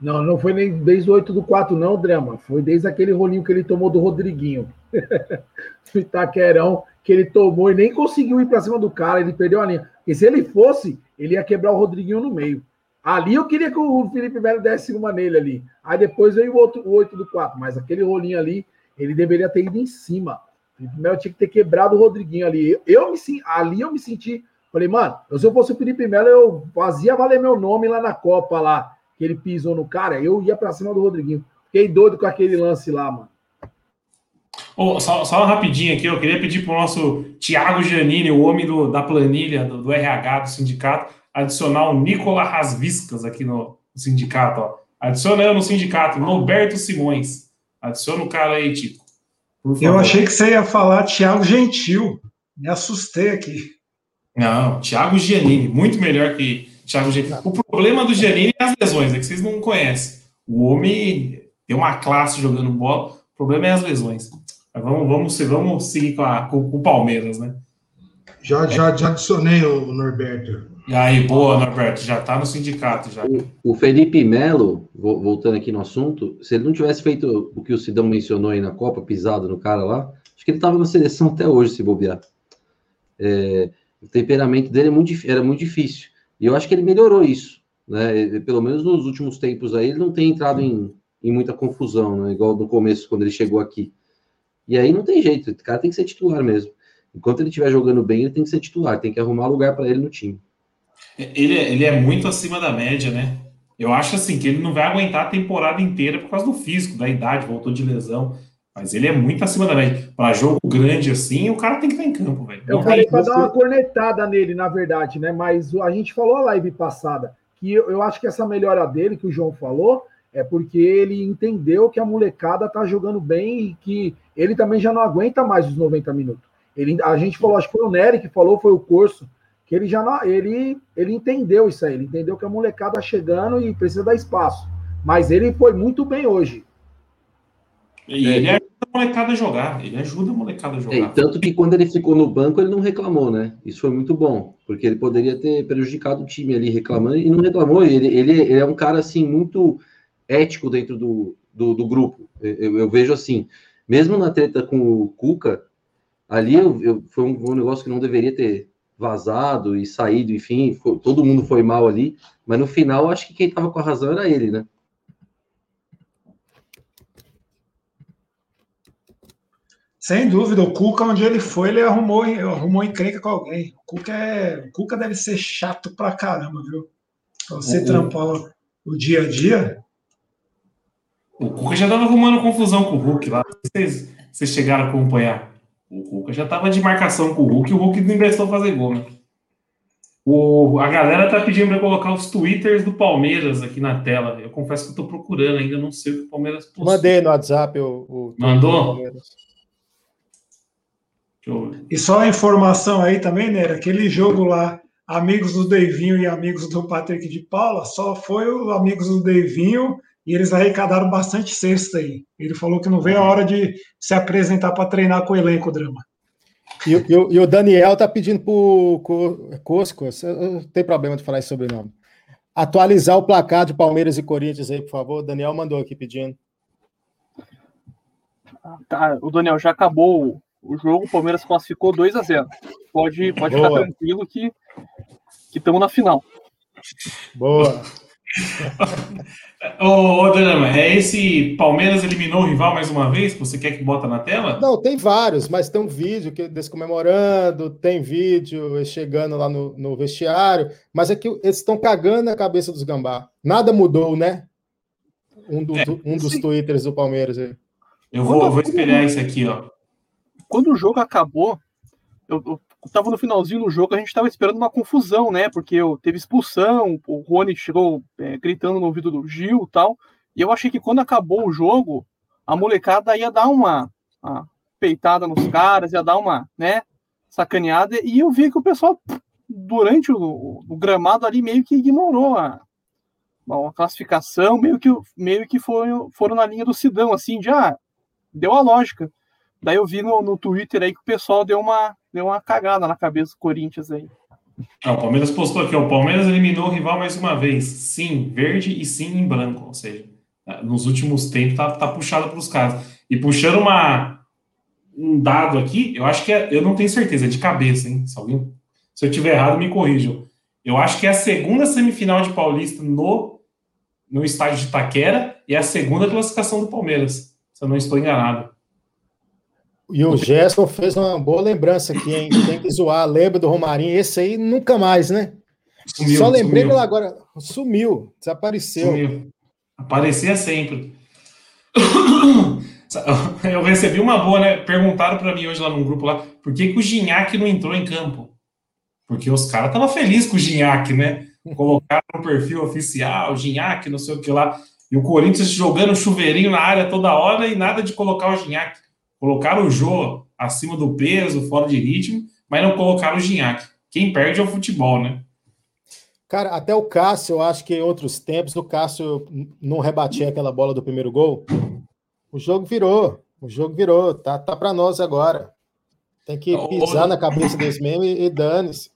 Speaker 5: Não, não foi nem desde o 8 do 4, não, Drama. Foi desde aquele rolinho que ele tomou do Rodriguinho. no Itaquerão, que ele tomou e nem conseguiu ir para cima do cara, ele perdeu a linha. Porque se ele fosse, ele ia quebrar o Rodriguinho no meio. Ali eu queria que o Felipe Melo desse uma nele ali. Aí depois veio o outro, o 8 do 4, mas aquele rolinho ali, ele deveria ter ido em cima. Felipe Melo tinha que ter quebrado o Rodriguinho ali. Eu, me ali eu me senti, falei, mano, se eu fosse o Felipe Melo, eu fazia valer meu nome lá na Copa lá, que ele pisou no cara, eu ia para cima do Rodriguinho. Fiquei doido com aquele lance lá, mano.
Speaker 1: Oh, só, só rapidinho aqui, eu queria pedir para o nosso Tiago Giannini, o homem do, da planilha do, do, RH do sindicato, adicionar o Nicolas Rasviscas aqui no, no sindicato. Ó. Adiciona no sindicato, Norberto Simões. Adiciona o cara aí, Tico.
Speaker 8: Eu achei que você ia falar Tiago Gentil. Me assustei aqui.
Speaker 1: Não, Thiago Giannini, muito melhor que Thiago Giannini. O problema do Giannini é as lesões, é que vocês não conhecem. O homem tem uma classe jogando bola, o problema é as lesões. Vamos, vamos, vamos seguir com, a, com, com o Palmeiras, né?
Speaker 2: Já, já, já adicionei o Norberto.
Speaker 1: E aí, boa, Norberto, já está no sindicato já.
Speaker 7: O, Felipe Melo, voltando aqui no assunto, se ele não tivesse feito o que o Sidão mencionou aí na Copa, pisado no cara lá, acho que ele estava na seleção até hoje, se bobear. É, o temperamento dele é muito, era muito difícil. E eu acho que ele melhorou isso. Né? Pelo menos nos últimos tempos aí, ele não tem entrado em, em muita confusão, né? igual no começo, quando ele chegou aqui. E aí não tem jeito, o cara tem que ser titular mesmo. Enquanto ele estiver jogando bem, ele tem que ser titular, tem que arrumar lugar para ele no time.
Speaker 1: Ele, ele é muito acima da média, né? Eu acho assim que ele não vai aguentar a temporada inteira por causa do físico, da idade, voltou de lesão. Mas ele é muito acima da média. Para jogo grande assim, o cara tem que estar em campo, velho.
Speaker 5: Eu falei para dar uma cornetada nele, na verdade, né? Mas a gente falou a live passada que eu, eu acho que essa melhora dele, que o João falou, é porque ele entendeu que a molecada tá jogando bem e que ele também já não aguenta mais os 90 minutos. Ele, a gente falou, acho que foi o Nery que falou, foi o curso, que ele já não, ele, ele entendeu isso aí, ele entendeu que a molecada tá chegando e precisa dar espaço. Mas ele foi muito bem hoje.
Speaker 1: E ele ajuda a molecada a jogar, ele ajuda a molecada a jogar. É,
Speaker 7: tanto que quando ele ficou no banco, ele não reclamou, né? Isso foi muito bom, porque ele poderia ter prejudicado o time ali reclamando e não reclamou. Ele, ele, ele é um cara assim muito ético dentro do, do, do grupo. Eu, eu, vejo assim, mesmo na treta com o Cuca, ali eu, eu, foi um, um, negócio que não deveria ter vazado e saído, enfim, foi, todo mundo foi mal ali, mas no final acho que quem estava com a razão era ele, né?
Speaker 8: Sem dúvida, o Cuca, onde ele foi, ele arrumou, arrumou encrenca com alguém. O Cuca, é, o Cuca deve ser chato pra caramba, viu? Você uhum. trampar o dia a dia,
Speaker 1: o Cuca já estava arrumando confusão com o Hulk lá. Vocês, vocês chegaram a acompanhar. O Cuca já estava de marcação com o Hulk e o Hulk não emprestou fazer gol, né? O, a galera tá pedindo para colocar os twitters do Palmeiras aqui na tela. Eu confesso que eu tô procurando ainda, não sei o que o Palmeiras
Speaker 3: possui. Mandei no WhatsApp o. o
Speaker 1: Mandou?
Speaker 8: E só a informação aí também, né? Aquele jogo lá, amigos do Deivinho e amigos do Patrick de Paula, só foi o amigos do Deivinho e eles arrecadaram bastante cesta aí. Ele falou que não veio a hora de se apresentar para treinar com o elenco, Drama.
Speaker 3: E, e, e, o Daniel tá pedindo pro Cosco, não tem problema de falar esse sobrenome. Atualizar o placar de Palmeiras e Corinthians aí, por favor. O Daniel mandou aqui pedindo.
Speaker 6: Tá, o Daniel já acabou o jogo, o Palmeiras classificou 2 a 0 Pode, pode ficar tranquilo que estamos na final.
Speaker 3: Boa.
Speaker 1: ô, ô Daniel, é esse Palmeiras eliminou o rival mais uma vez? Você quer que bota na tela?
Speaker 3: Não, tem vários, mas tem um vídeo que eles comemorando, tem vídeo chegando lá no, no vestiário, mas é que eles estão cagando a cabeça dos gambá. Nada mudou, né? Um, do, é, um dos twitters do Palmeiras aí.
Speaker 1: Eu vou, eu vou espelhar isso aqui, ó.
Speaker 6: Quando o jogo acabou, eu, eu tava no finalzinho do jogo, a gente tava esperando uma confusão, né? Porque teve expulsão, o Rony chegou é, gritando no ouvido do Gil e tal. E eu achei que quando acabou o jogo, a molecada ia dar uma, uma peitada nos caras, ia dar uma, né, sacaneada. E eu vi que o pessoal, durante o, o gramado ali, meio que ignorou a, a classificação, meio que, meio que foram, foram na linha do Sidão, assim, de ah, deu a lógica. Daí eu vi no, no Twitter aí que o pessoal deu uma, deu uma cagada na cabeça do Corinthians aí.
Speaker 1: Não, o Palmeiras postou aqui, o Palmeiras eliminou o rival mais uma vez. Sim, verde e sim em branco. Ou seja, nos últimos tempos tá, tá puxado para os caras. E puxando uma, um dado aqui, eu acho que é, eu não tenho certeza, é de cabeça, hein? Se, alguém, se eu tiver errado, me corrijam. Eu acho que é a segunda semifinal de Paulista no, no estádio de Itaquera e é a segunda classificação do Palmeiras, se eu não estou enganado.
Speaker 3: E o Gerson fez uma boa lembrança aqui, hein? Tem que zoar. Lembra do Romarinho? Esse aí nunca mais, né? Sumiu, Só lembrei dele agora. Sumiu, desapareceu. Sumiu.
Speaker 1: Aparecia sempre. Eu recebi uma boa, né? Perguntaram para mim hoje lá no grupo lá, por que, que o Ginhaque não entrou em campo? Porque os caras estavam felizes com o Ginhaque, né? Colocaram no perfil oficial, Ginhaque, não sei o que lá. E o Corinthians jogando chuveirinho na área toda hora e nada de colocar o Ginhaque. Colocaram o Jô acima do peso, fora de ritmo, mas não colocaram o Ginhaque. Quem perde é o futebol, né?
Speaker 3: Cara, até o Cássio, eu acho que em outros tempos, o Cássio não rebatia aquela bola do primeiro gol. O jogo virou. O jogo virou. Tá, tá para nós agora. Tem que pisar na cabeça desse mesmo e, e dane-se.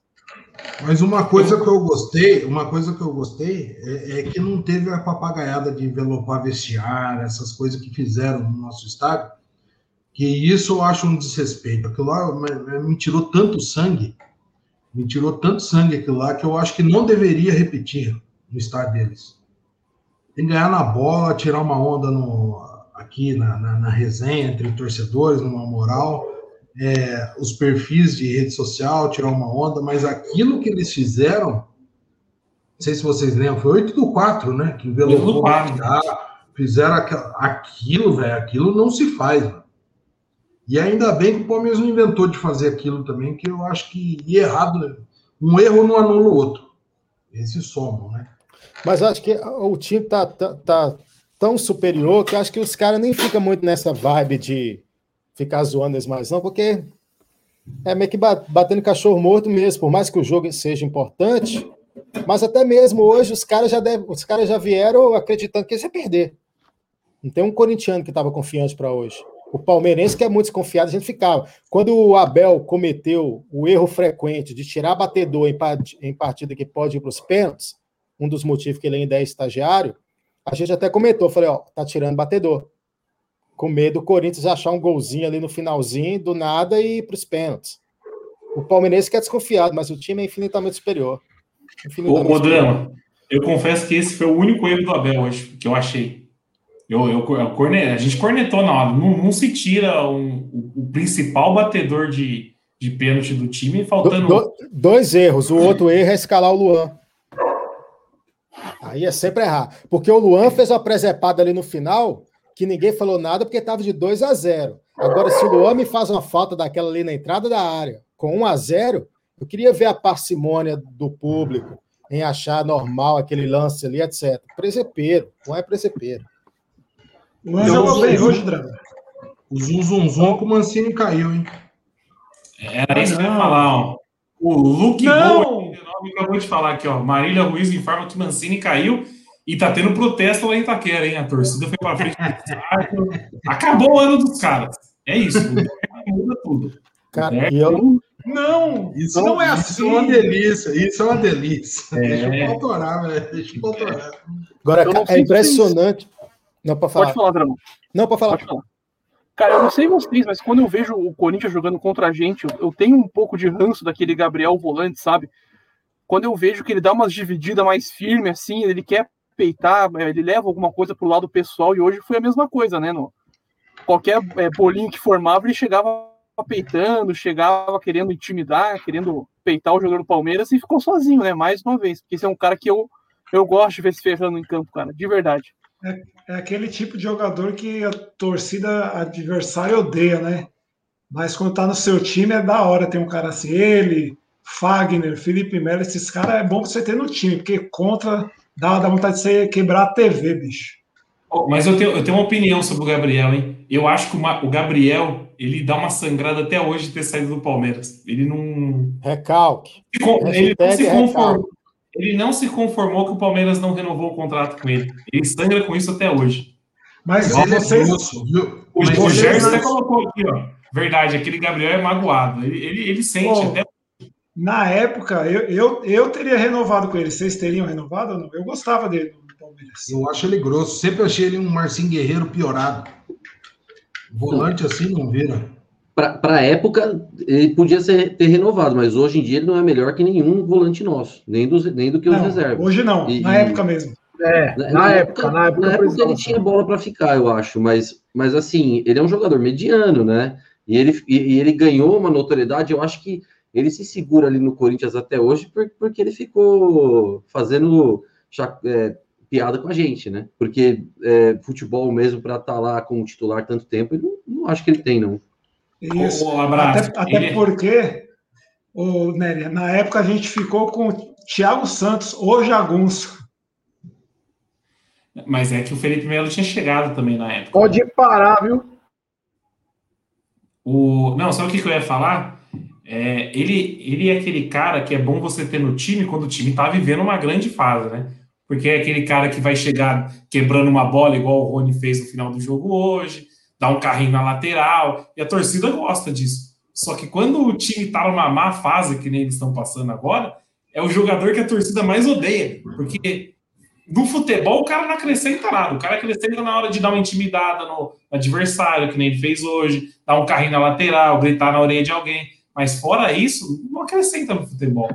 Speaker 2: Mas uma coisa que eu gostei, uma coisa que eu gostei é, é, que não teve a papagaiada de envelopar vestiário, essas coisas que fizeram no nosso estádio que isso eu acho um desrespeito. Aquilo lá me tirou tanto sangue, me tirou tanto sangue aquilo lá, que eu acho que não deveria repetir no estádio deles. Tem que ganhar na bola, tirar uma onda no, aqui na, na, na resenha entre torcedores, numa moral, é, os perfis de rede social, tirar uma onda, mas aquilo que eles fizeram, não sei se vocês lembram, foi 8 do 4, né? Que envelopou, fizeram aquilo, velho, aquilo não se faz, mano. E ainda bem que o Palmeiras não inventou de fazer aquilo também, que eu acho que ia errado. Um erro não anula o outro. Esse somam, né?
Speaker 3: Mas acho que o time tá, tá, tá tão superior que acho que os caras nem ficam muito nessa vibe de ficar zoando eles mais, não, porque é meio que batendo cachorro morto mesmo, por mais que o jogo seja importante, mas até mesmo hoje os caras já os caras já vieram acreditando que eles iam perder. Não tem um corintiano que estava confiante para hoje. O palmeirense, que é muito desconfiado, a gente ficava. Quando o Abel cometeu o erro frequente de tirar batedor em partida que pode ir para os pênaltis, um dos motivos que ele ainda é estagiário, a gente até comentou, falei, ó, tá tirando batedor. Com medo do Corinthians achar um golzinho ali no finalzinho, do nada, e ir para os pênaltis. O palmeirense que é desconfiado, mas o time é infinitamente superior.
Speaker 1: Infinitamente Ô, Drama, eu confesso que esse foi o único erro do Abel hoje, que eu achei. Eu, eu, eu corne, a gente cornetou na hora. Não, não se tira um, o, o, principal batedor de, de pênalti do time, faltando. Do, do,
Speaker 3: dois erros. O outro erro é escalar o Luan. Aí é sempre errar. Porque o Luan fez uma presepada ali no final, que ninguém falou nada, porque estava de 2 a 0 Agora, se o Luan me faz uma falta daquela ali na entrada da área, com 1 a 0 eu queria ver a parcimônia do público em achar normal aquele lance ali, etc. Presepeiro, não é presepeiro.
Speaker 2: O Luan jogou bem hoje, Drama. O zum, zum, zum que o Mancini caiu, hein?
Speaker 1: Era isso que eu ia falar, ó. O Luke Boa acabou de falar aqui, ó. Marília Ruiz informa que Mancini caiu e tá tendo protesto lá em Itaquera, hein? A torcida foi pra frente. Acabou o ano dos caras. É isso. Muda tudo.
Speaker 3: Cara,
Speaker 1: É,
Speaker 3: e eu,
Speaker 8: Não,
Speaker 2: Isso
Speaker 8: não é
Speaker 2: Isso
Speaker 8: assim.
Speaker 2: é uma delícia, isso é uma delícia.
Speaker 1: É.
Speaker 2: Deixa eu autorar, velho. Deixa eu autorar.
Speaker 3: agora,
Speaker 6: Eu não
Speaker 3: é impressionante. Não, para falar.
Speaker 6: Pode falar, Drama.
Speaker 3: Não, para falar.
Speaker 6: Pode falar. Cara, eu não sei vocês, mas quando eu vejo o Corinthians jogando contra a gente, eu, eu tenho um pouco de ranço daquele Gabriel volante, sabe? Quando eu vejo que ele dá umas divididas mais firme, assim, ele quer peitar, é, ele leva alguma coisa pro lado pessoal, e hoje foi a mesma coisa, né? No, qualquer é, bolinho que formava, ele chegava peitando, chegava querendo intimidar, querendo peitar o jogador do Palmeiras e ficou sozinho, né? Mais uma vez, porque esse é um cara que eu, eu gosto de ver se ferrando em campo, cara, de verdade.
Speaker 8: É aquele tipo de jogador que a torcida adversária odeia, né? Mas quando tá no seu time é da hora ter um cara assim. Ele, Fagner, Felipe Melo, esses caras é bom pra você ter no time, porque contra dá, dá vontade de você quebrar a TV, bicho.
Speaker 1: Oh, Mas eu tenho, eu tenho uma opinião sobre o Gabriel, hein? Eu acho que o, Ma- o Gabriel, ele dá uma sangrada até hoje de ter saído do Palmeiras. Ele não.
Speaker 3: Recalque.
Speaker 1: con- Ele não, se conformou, ele não se conformou que o Palmeiras não renovou o contrato com ele. Ele sangra com isso até hoje.
Speaker 8: Mas
Speaker 2: Ele é
Speaker 8: vocês,
Speaker 2: grosso, viu?
Speaker 1: O, o
Speaker 2: ele é
Speaker 1: Gerson até colocou aqui, ó. Verdade, aquele Gabriel é magoado. Ele, ele, ele sente
Speaker 8: Pô,
Speaker 1: até.
Speaker 8: na época, eu, eu, eu teria renovado com ele. Vocês teriam renovado ou não? Eu gostava dele no Palmeiras.
Speaker 2: Eu acho ele grosso. Sempre achei ele um Marcinho Guerreiro piorado. Volante assim não vira.
Speaker 7: Para a época, ele podia ser, ter renovado, mas hoje em dia ele não é melhor que nenhum volante nosso, nem, dos, nem do que os reservas.
Speaker 8: hoje não,
Speaker 7: E-
Speaker 8: na época mesmo.
Speaker 5: É, na, época, na época,
Speaker 7: na época ele tinha bola para ficar, eu acho, mas, mas assim, ele é um jogador mediano, né? E ele, e, e ele ganhou uma notoriedade, eu acho que ele se segura ali no Corinthians até hoje por- porque ele ficou fazendo é, piada com a gente, né? Porque é, futebol mesmo para estar lá como titular tanto tempo, eu não, não acho que ele tem, não.
Speaker 8: Isso.
Speaker 1: Ô, abraço.
Speaker 8: Até, até
Speaker 1: Ele-
Speaker 8: porque, ô, Nery, na época a gente ficou com o Thiago Santos, o Jagunço.
Speaker 1: Mas é que o Felipe Melo tinha chegado também na época.
Speaker 5: Pode parar, viu?
Speaker 1: O... Não, sabe o que, que eu ia falar? É, ele, ele é aquele cara que é bom você ter no time quando o time tá vivendo uma grande fase, né? Porque é aquele cara que vai chegar quebrando uma bola, igual o Rony fez no final do jogo hoje, dá um carrinho na lateral, e a torcida gosta disso. Só que quando o time tá numa má fase, que nem eles estão passando agora, é o jogador que a torcida mais odeia. Porque no futebol o cara não acrescenta nada. O cara acrescenta na hora de dar uma intimidada no adversário, que nem ele fez hoje, dar um carrinho na lateral, gritar na orelha de alguém. Mas fora isso, não acrescenta no futebol.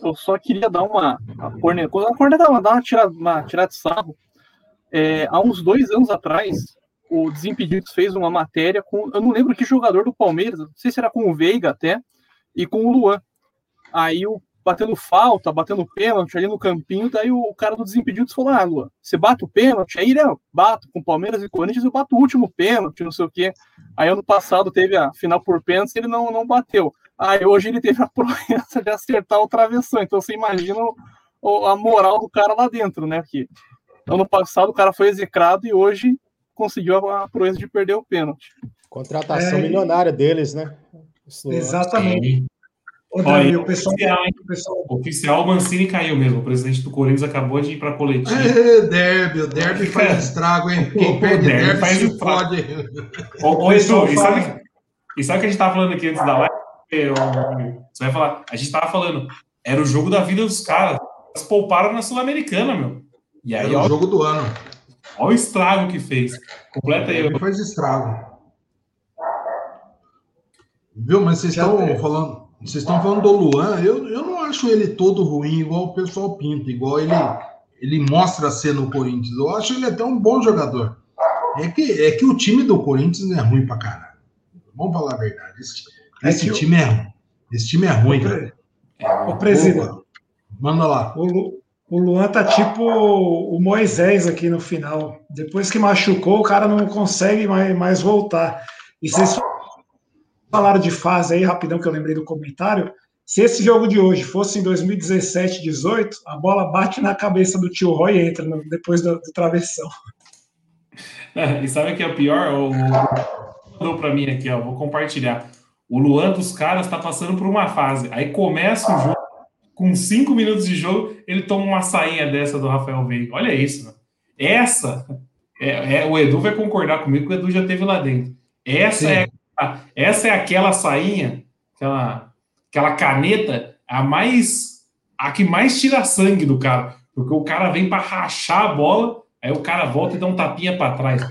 Speaker 6: Eu só queria dar uma, uma corneta, a corneta uma, uma tirada, uma tirada de sarro. É, há uns dois anos atrás, o Desimpedidos fez uma matéria com, eu não lembro que jogador do Palmeiras, não sei se era com o Veiga até, e com o Luan. Aí o batendo falta, batendo pênalti ali no campinho, daí o cara do Desimpedidos falou: Ah, Luan, você bate o pênalti? Aí ele, eu bato com Palmeiras e Corinthians, eu bato o último pênalti, não sei o quê. Aí ano passado teve a final por pênalti, ele não, não bateu. Aí hoje ele teve a proeza de acertar o travessão. Então você imagina o- a moral do cara lá dentro, né? Porque ano passado o cara foi execrado e hoje conseguiu a, a proeza de perder o pênalti.
Speaker 3: Contratação
Speaker 8: É.
Speaker 3: milionária deles, né?
Speaker 8: Exatamente. Ô,
Speaker 1: Olha,
Speaker 8: o pessoal,
Speaker 1: oficial, hein?
Speaker 8: o pessoal
Speaker 1: Oficial, o Mancini caiu mesmo. O presidente do Corinthians acabou de ir para coletiva.
Speaker 2: É, derby, o derby faz estrago, hein? Quem
Speaker 1: O
Speaker 2: perde
Speaker 1: derby
Speaker 2: derby
Speaker 1: faz
Speaker 2: se
Speaker 1: estrago.
Speaker 2: fode.
Speaker 1: Ô, ô,
Speaker 8: pessoal
Speaker 1: Edu, e sabe, e sabe o que a gente tava falando aqui antes da live? Eu- Você vai falar, a gente tava falando, era o jogo da vida dos caras. Eles pouparam na Sul-Americana, meu. E aí,
Speaker 2: É o
Speaker 1: ó,
Speaker 2: jogo do ano.
Speaker 1: Ó o estrago que fez. Completa aí.
Speaker 2: Ele faz estrago. Viu? Mas vocês estão falando. Vocês estão falando do Luan, eu, eu não acho ele todo ruim, igual o pessoal pinta, igual ele, ele mostra ser no Corinthians. Eu acho ele até um bom jogador. É que, é que o time do Corinthians é ruim pra caralho. Vamos falar a verdade. Esse,
Speaker 8: É
Speaker 2: esse
Speaker 8: o-
Speaker 2: time é ruim. Esse time é ruim, cara.
Speaker 8: o presidente.
Speaker 2: Manda lá.
Speaker 8: O, Lu- o Luan tá tipo o Moisés aqui no final. Depois que machucou, o cara não consegue mais, mais voltar. E vocês falaram de fase aí, rapidão, que eu lembrei do comentário. Se esse jogo de hoje fosse em 2017, 18, a bola bate na cabeça do tio Roy e entra no- depois do, do travessão.
Speaker 1: E sabe o que é o pior? O- mandou para mim aqui, ó. Vou compartilhar. O Luan dos caras tá passando por uma fase. Aí começa o jogo, com cinco minutos de jogo, ele toma uma sainha dessa do Rafael Veiga. Olha isso, mano. Essa é, é- o Edu vai concordar comigo, que o Edu já teve lá dentro. Essa
Speaker 2: Sim.
Speaker 1: é a essa é aquela sainha, aquela, aquela caneta, a mais a que mais tira sangue do cara, porque o cara vem para rachar a bola, aí o cara volta e dá um tapinha para trás.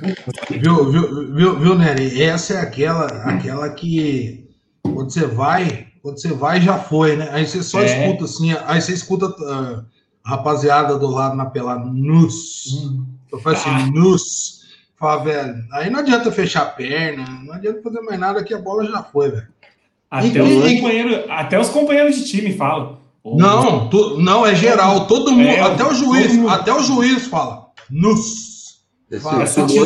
Speaker 2: viu, viu, viu, viu, Nery? Essa é aquela, aquela que quando você vai, quando você vai já foi, né? Aí você só é. escuta assim, aí você escuta uh, a rapaziada do lado na pelada, nus. Hum. Eu faço assim, ah. nus. Fala, velho, aí não adianta fechar a perna, não adianta fazer mais nada que a bola já foi, velho.
Speaker 1: Até, e, os, companheiros, até os companheiros de time falam.
Speaker 2: Não, tu, não, é geral. Todo mundo, é, até o juiz, até o juiz fala. Nus.
Speaker 7: Fala, essa, tinha,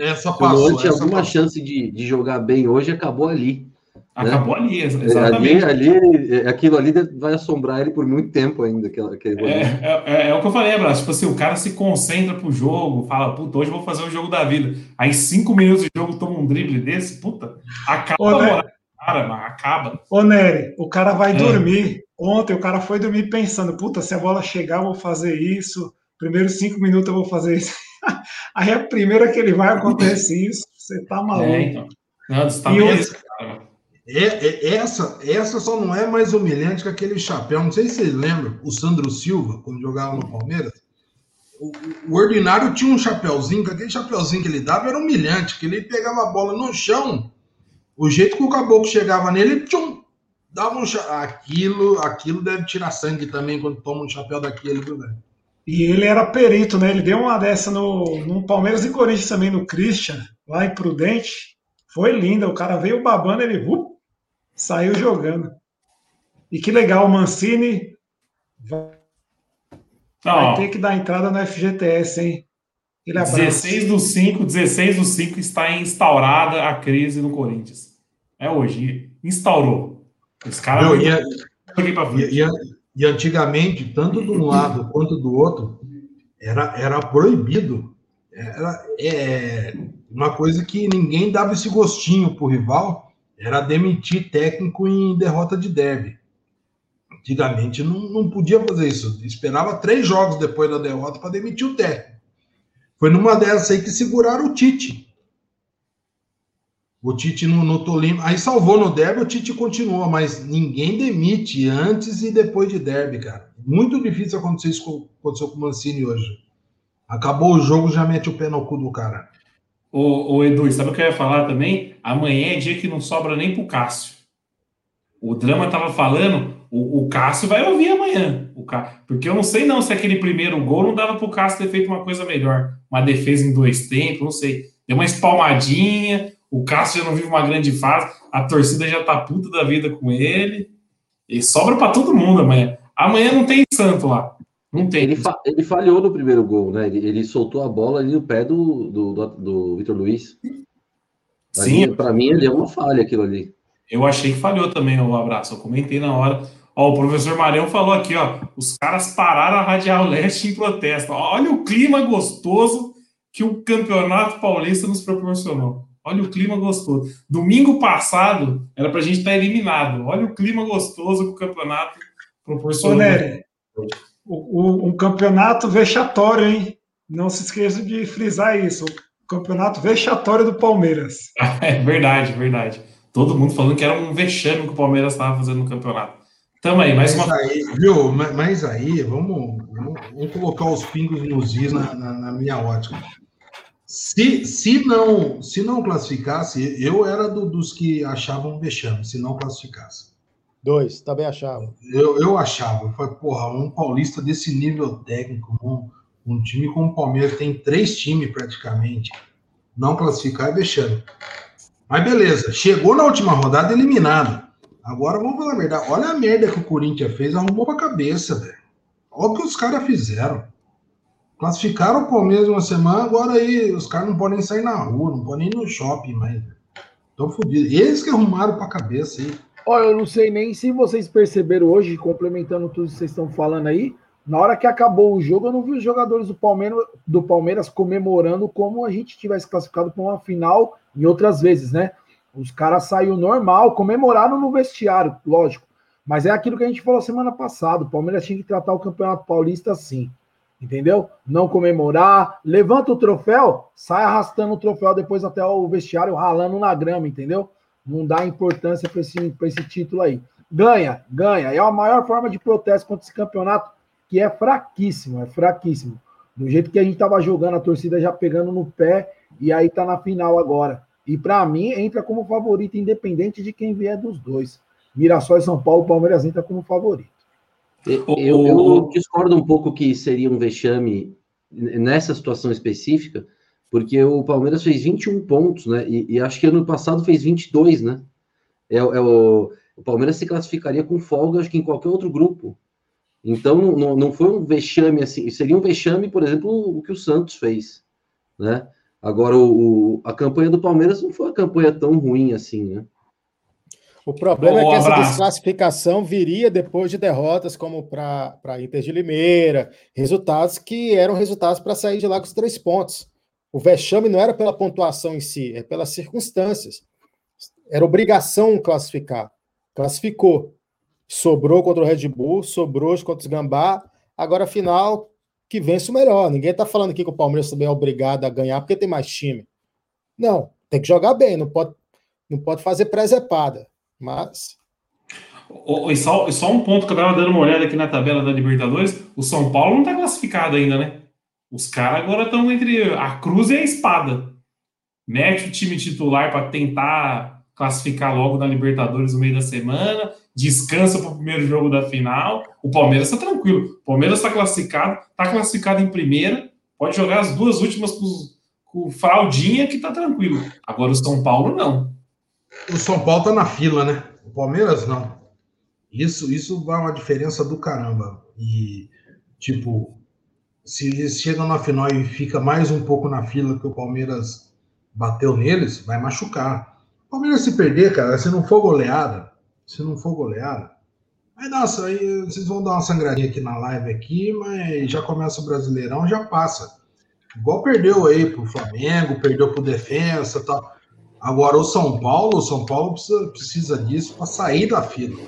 Speaker 7: essa passou, tinha alguma passou. chance de, de jogar bem hoje, acabou ali.
Speaker 1: Acabou né? ali, exatamente.
Speaker 7: Ali, ali, aquilo ali vai assombrar ele por muito tempo ainda. Aquele, aquele
Speaker 1: é, é, é, é, o que eu falei, Abraço. Tipo assim, o cara se concentra pro jogo, fala, puta, hoje eu vou fazer o jogo da vida. Aí, cinco minutos de jogo, toma um drible desse, puta, acaba Ô, a moral, cara, mano, acaba.
Speaker 8: Ô, Nery, o cara vai é. dormir. Ontem o cara foi dormir pensando, puta, se a bola chegar, eu vou fazer isso. Primeiros cinco minutos eu vou fazer isso. Aí a primeira que ele vai acontece isso. Você tá maluco. É, então.
Speaker 1: Não, você tá e outra, cara,
Speaker 2: é, é, essa, essa só não é mais humilhante que aquele chapéu. Não sei se vocês lembram, o Sandro Silva, quando jogava no Palmeiras. O, o ordinário tinha um chapéuzinho, que aquele chapéuzinho que ele dava era humilhante, que ele pegava a bola no chão. O jeito que o caboclo chegava nele, tchum, dava um aquilo, aquilo deve tirar sangue também quando toma um chapéu daquele, viu, velho?
Speaker 8: E ele era perito, né? Ele deu uma dessa no, no Palmeiras e Corinthians também, no Christian, lá em Prudente. Foi linda. O cara veio babando, ele uh, saiu jogando. E que legal, o Mancini vai, vai ter que dar entrada no FGTS, hein?
Speaker 1: 16 do 5, 16 do 5 está instaurada a crise no Corinthians. É hoje. Instaurou. Esse cara. Não,
Speaker 2: e, e, a, e, antigamente, tanto de um lado quanto do outro, era, era proibido. Era é, uma coisa que ninguém dava esse gostinho pro rival era demitir técnico em derrota de derby. Antigamente não, não podia fazer isso. Esperava três jogos depois da derrota para demitir o técnico. Foi numa dessas aí que seguraram o Tite. O Tite no, no Tolima. Aí salvou no derby, o Tite continua, mas ninguém demite antes e depois de derby, cara. Muito difícil acontecer isso com, aconteceu com o Mancini hoje. Acabou o jogo, já mete o pé no cu do cara.
Speaker 1: Ô, ô, Edu, sabe o que eu ia falar também? Amanhã é dia que não sobra nem pro Cássio. O Drama tava falando, o, o Cássio vai ouvir amanhã. O. Porque eu não sei não se aquele primeiro gol não dava pro Cássio ter feito uma coisa melhor. Uma defesa em dois tempos, não sei. Deu uma espalmadinha, o Cássio já não vive uma grande fase, a torcida já tá puta da vida com ele. E sobra para todo mundo amanhã. Amanhã não tem santo lá. Não tem.
Speaker 7: Ele, fa ele falhou no primeiro gol, né? Ele, ele, soltou a bola ali no pé do, do, do, do Vitor Luiz. Sim. Para mim, ele é uma falha aquilo ali.
Speaker 1: Eu achei que falhou também o abraço. Eu comentei na hora. Ó, o professor Marião falou aqui, ó. Os caras pararam a Radial Leste em protesto. Olha o clima gostoso que o Campeonato Paulista nos proporcionou. Olha o clima gostoso. Domingo passado era para a gente estar tá eliminado. Olha o clima gostoso que o campeonato proporcionou. Ô, Nery,
Speaker 8: o, o, um campeonato vexatório, hein? Não se esqueça de frisar isso. O campeonato vexatório do Palmeiras.
Speaker 1: É verdade, verdade. Todo mundo falando que era um vexame que o Palmeiras estava fazendo no campeonato. Tamo aí, mais
Speaker 2: mas
Speaker 1: uma.
Speaker 2: Aí, viu? Mas aí, vamos, vamos, vamos colocar os pingos nos is na, na, na, minha ótica. Se, se, não, se não classificasse, eu era do, dos que achavam vexame, se não classificasse.
Speaker 3: Dois, também achava.
Speaker 2: Eu, eu achava. Falei, porra, um paulista desse nível técnico, um, um time como o Palmeiras, tem três times praticamente. Não classificar é vexame. Mas beleza, chegou na última rodada eliminado. Agora vamos falar a verdade. Olha a merda que o Corinthians fez, arrumou pra cabeça, velho. Olha o que os caras fizeram. Classificaram o Palmeiras uma semana, agora aí os caras não podem sair na rua, não podem ir no shopping mais. Estão fodidos. Eles que arrumaram pra cabeça aí.
Speaker 5: Olha, eu não sei nem se vocês perceberam hoje, complementando tudo que vocês estão falando aí, na hora que acabou o jogo, eu não vi os jogadores do Palmeiras, do Palmeiras comemorando como a gente tivesse classificado para uma final em outras vezes, né? Os caras saíram normal, comemoraram no vestiário, lógico. Mas é aquilo que a gente falou semana passada: o Palmeiras tinha que tratar o Campeonato Paulista assim. entendeu? Não comemorar, levanta o troféu, sai arrastando o troféu depois até o vestiário, ralando na grama, entendeu? Não dá importância para esse, esse título aí. Ganha, ganha. É a maior forma de protesto contra esse campeonato, que é fraquíssimo, é fraquíssimo. Do jeito que a gente estava jogando, a torcida já pegando no pé, e aí tá na final agora. E para mim, entra como favorito, independente de quem vier dos dois. Mirassol e São Paulo, Palmeiras entra como favorito.
Speaker 7: Eu, eu, eu, discordo um pouco que seria um vexame nessa situação específica, porque o Palmeiras fez 21 pontos, né? E, e acho que ano passado fez 22, né? É, é o, o, Palmeiras se classificaria com folga, acho que em qualquer outro grupo. Então, não, não foi um vexame assim, seria um vexame, por exemplo, o que o Santos fez, né? Agora, o, o a campanha do Palmeiras não foi uma campanha tão ruim assim, né?
Speaker 3: O problema é que essa desclassificação viria depois de derrotas como para Inter de Limeira, resultados que eram resultados para sair de lá com os três pontos. O vexame não era pela pontuação em si, é pelas circunstâncias. Era obrigação classificar. Classificou. Sobrou contra o Red Bull, sobrou contra os Gambá. Agora, final, que vence o melhor. Ninguém está falando aqui que o Palmeiras também é obrigado a ganhar porque tem mais time. Não, tem que jogar bem, não pode, não pode fazer presepada. Mas.
Speaker 1: E só, só um ponto que eu estava dando uma olhada aqui na tabela da Libertadores: o São Paulo não está classificado ainda, né? Os caras agora estão entre a cruz e a espada. Mete o time titular para tentar classificar logo na Libertadores no meio da semana, descansa para o primeiro jogo da final. O Palmeiras está tranquilo. O Palmeiras está classificado, está classificado em primeira, pode jogar as duas últimas com, com Fraldinha, que está tranquilo. Agora o São Paulo não.
Speaker 2: O São Paulo tá na fila, né? O Palmeiras não. Isso, isso vai uma diferença do caramba. E, tipo, se eles chegam na final e fica mais um pouco na fila que o Palmeiras bateu neles, vai machucar. O Palmeiras se perder, cara, se não for goleada, se não for goleada, aí nossa, aí vocês vão dar uma sangradinha aqui na live aqui, mas já começa o Brasileirão, já passa. Igual perdeu aí pro Flamengo, perdeu pro Defensa, tal. Agora, o São Paulo, o São Paulo precisa, precisa disso para sair da fila.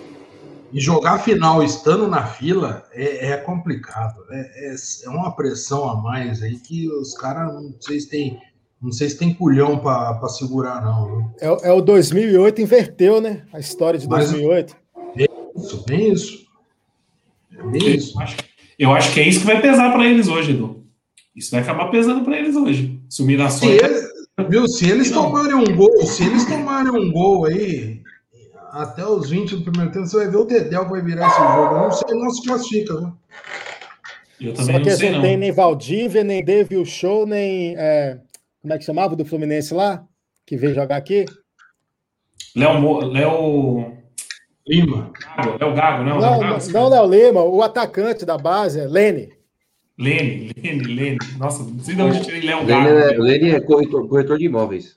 Speaker 2: E jogar final estando na fila é, é complicado. É, é, é, uma pressão a mais aí que os caras não sei se tem. Não sei se tem culhão para segurar, não.
Speaker 3: É, é, o 2008 inverteu, né? A história de 2008.
Speaker 2: Mas, é isso, bem isso.
Speaker 1: É bem isso. Eu acho, eu acho que é isso que vai pesar para eles hoje, Edu. Isso vai acabar pesando para eles hoje. Se o Mirassol.
Speaker 2: Viu? Se eles tomarem um gol, se eles tomarem um gol aí, até os 20 do primeiro tempo, você vai ver o Dedel que vai virar esse jogo. não sei, não se classifica, viu?
Speaker 3: Eu também Só que não sei, não. tem nem Valdívia, nem Devil Show, nem. É, como é que chamava do Fluminense lá? Que veio jogar aqui?
Speaker 1: Léo. Léo...
Speaker 2: Lima.
Speaker 1: Léo Gago, não?
Speaker 3: Não, não, Léo Lima, o atacante da base é Lene.
Speaker 1: Lene, Lene, Lene. Nossa, não sei de onde tirei Léo
Speaker 7: Lene, é, Lene é corretor, corretor de imóveis.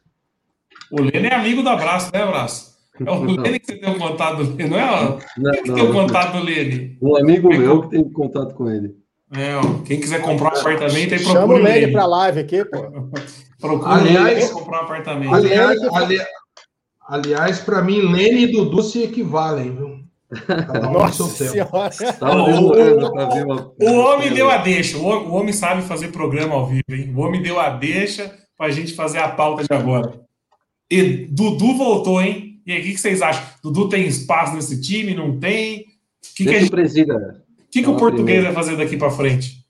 Speaker 1: O Lene é amigo do Abraço, né, Abraço? É o Lene que você tem o contato do Lene, não é? Ó, não, quem que não, tem o contato do Lene?
Speaker 7: Um amigo quem meu que tem contato com ele.
Speaker 1: É, ó, quem quiser comprar um apartamento, aí
Speaker 3: procura Chama o Lene para live aqui, pô.
Speaker 1: procura aliás, comprar um apartamento.
Speaker 2: Aliás, aliás, aliás para mim, Lene e Dudu se equivalem, viu?
Speaker 3: Nossa senhora.
Speaker 1: o, homem deu a deixa. O, homem sabe fazer programa ao vivo, hein? O homem deu a deixa para a gente fazer a pauta de agora. E Dudu voltou, hein? E aí, o que, vocês acham? Dudu tem espaço nesse time? Não tem? O que, que, gente...
Speaker 7: presida.
Speaker 1: que, que o português vai fazer daqui para frente?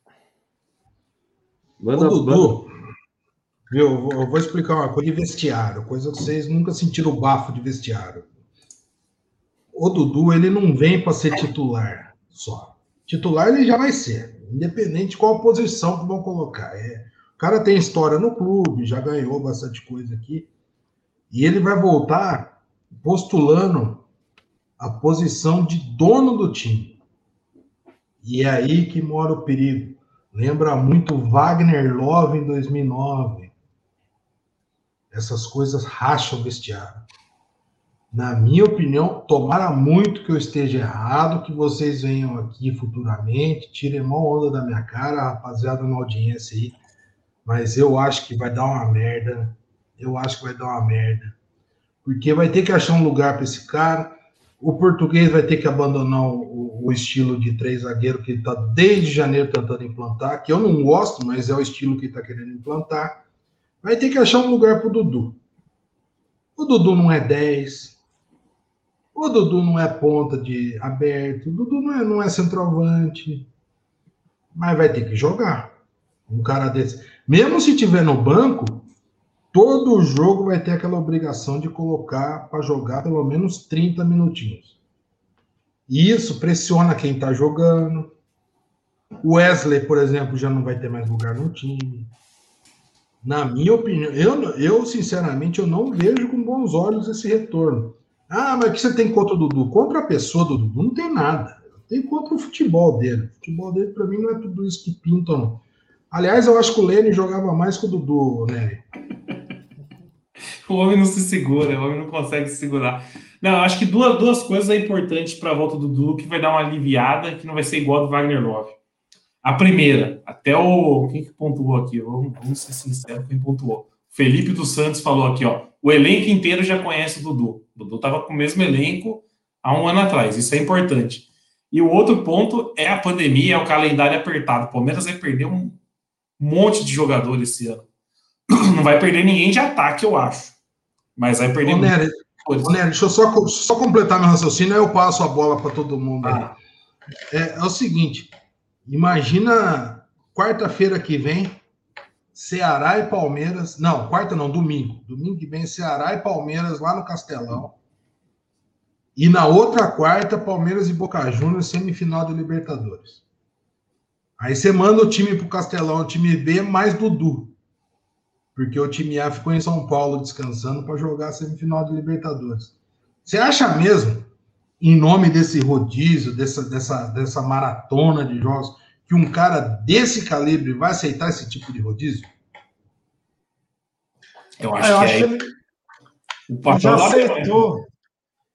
Speaker 2: Manda, o Dudu, viu, eu vou explicar uma coisa de vestiário, coisa que vocês nunca sentiram o bafo de vestiário o Dudu ele não vem para ser titular só. Titular ele já vai ser, independente de qual posição que vão colocar. É, o cara tem história no clube, já ganhou bastante coisa aqui. E ele vai voltar postulando a posição de dono do time. E é aí que mora o perigo. Lembra muito Wagner Love em 2009. Essas coisas racham o vestiário na minha opinião, tomara muito que eu esteja errado, que vocês venham aqui futuramente, tirem mão onda da minha cara, rapaziada na audiência aí, mas eu acho que vai dar uma merda, eu acho que vai dar uma merda, porque vai ter que achar um lugar para esse cara, O português vai ter que abandonar o, o estilo de três zagueiro que está desde janeiro tentando implantar, que eu não gosto, mas é o estilo que está querendo implantar. Vai ter que achar um lugar para o Dudu. O Dudu não é 10. O Dudu não é ponta de aberto. O Dudu não é, não é centroavante. Mas vai ter que jogar. Um cara desse. Mesmo se tiver no banco, todo jogo vai ter aquela obrigação de colocar para jogar pelo menos 30 minutinhos. E isso pressiona quem está jogando. O Wesley, por exemplo, já não vai ter mais lugar no time. Na minha opinião, eu, eu sinceramente eu não vejo com bons olhos esse retorno. Ah, mas o que você tem contra o Dudu? Contra a pessoa do Dudu não tem nada. Tem contra o futebol dele. O futebol dele, para mim, não é tudo isso que pintam. Aliás, eu acho que o Lene jogava mais que o Dudu, né?
Speaker 1: O homem não se segura, o homem não consegue se segurar. Não, acho que duas, duas coisas é importantes para a volta do Dudu que vai dar uma aliviada, que não vai ser igual do Wagner Love. A primeira, até o. Quem que pontuou aqui? Vamos, vamos ser sinceros, quem pontuou? Felipe dos Santos falou aqui, ó. O elenco inteiro já conhece o Dudu. O Dudu estava com o mesmo elenco há um ano atrás. Isso é importante. E o outro ponto é a pandemia, é o calendário apertado. O Palmeiras vai perder um monte de jogador esse ano. Não vai perder ninguém de ataque, eu acho. Mas vai perder. Ô,
Speaker 2: Nery, ô, Nery, deixa eu só, só completar meu raciocínio, aí eu passo a bola para todo mundo. Ah. É, é o seguinte: Imagina quarta-feira que vem, Ceará e Palmeiras. Não, quarta não, domingo. Domingo que vem, Ceará e Palmeiras lá no Castelão. E na outra quarta, Palmeiras e Boca Juniors, semifinal de Libertadores. Aí você manda o time pro Castelão, o time B mais Dudu. Porque o time A ficou em São Paulo descansando para jogar a semifinal de Libertadores. Você acha mesmo em nome desse rodízio, dessa, dessa, dessa maratona de jogos, que um cara desse calibre vai aceitar esse tipo de rodízio?
Speaker 8: Eu acho, ah, eu que, acho que ele já aceitou.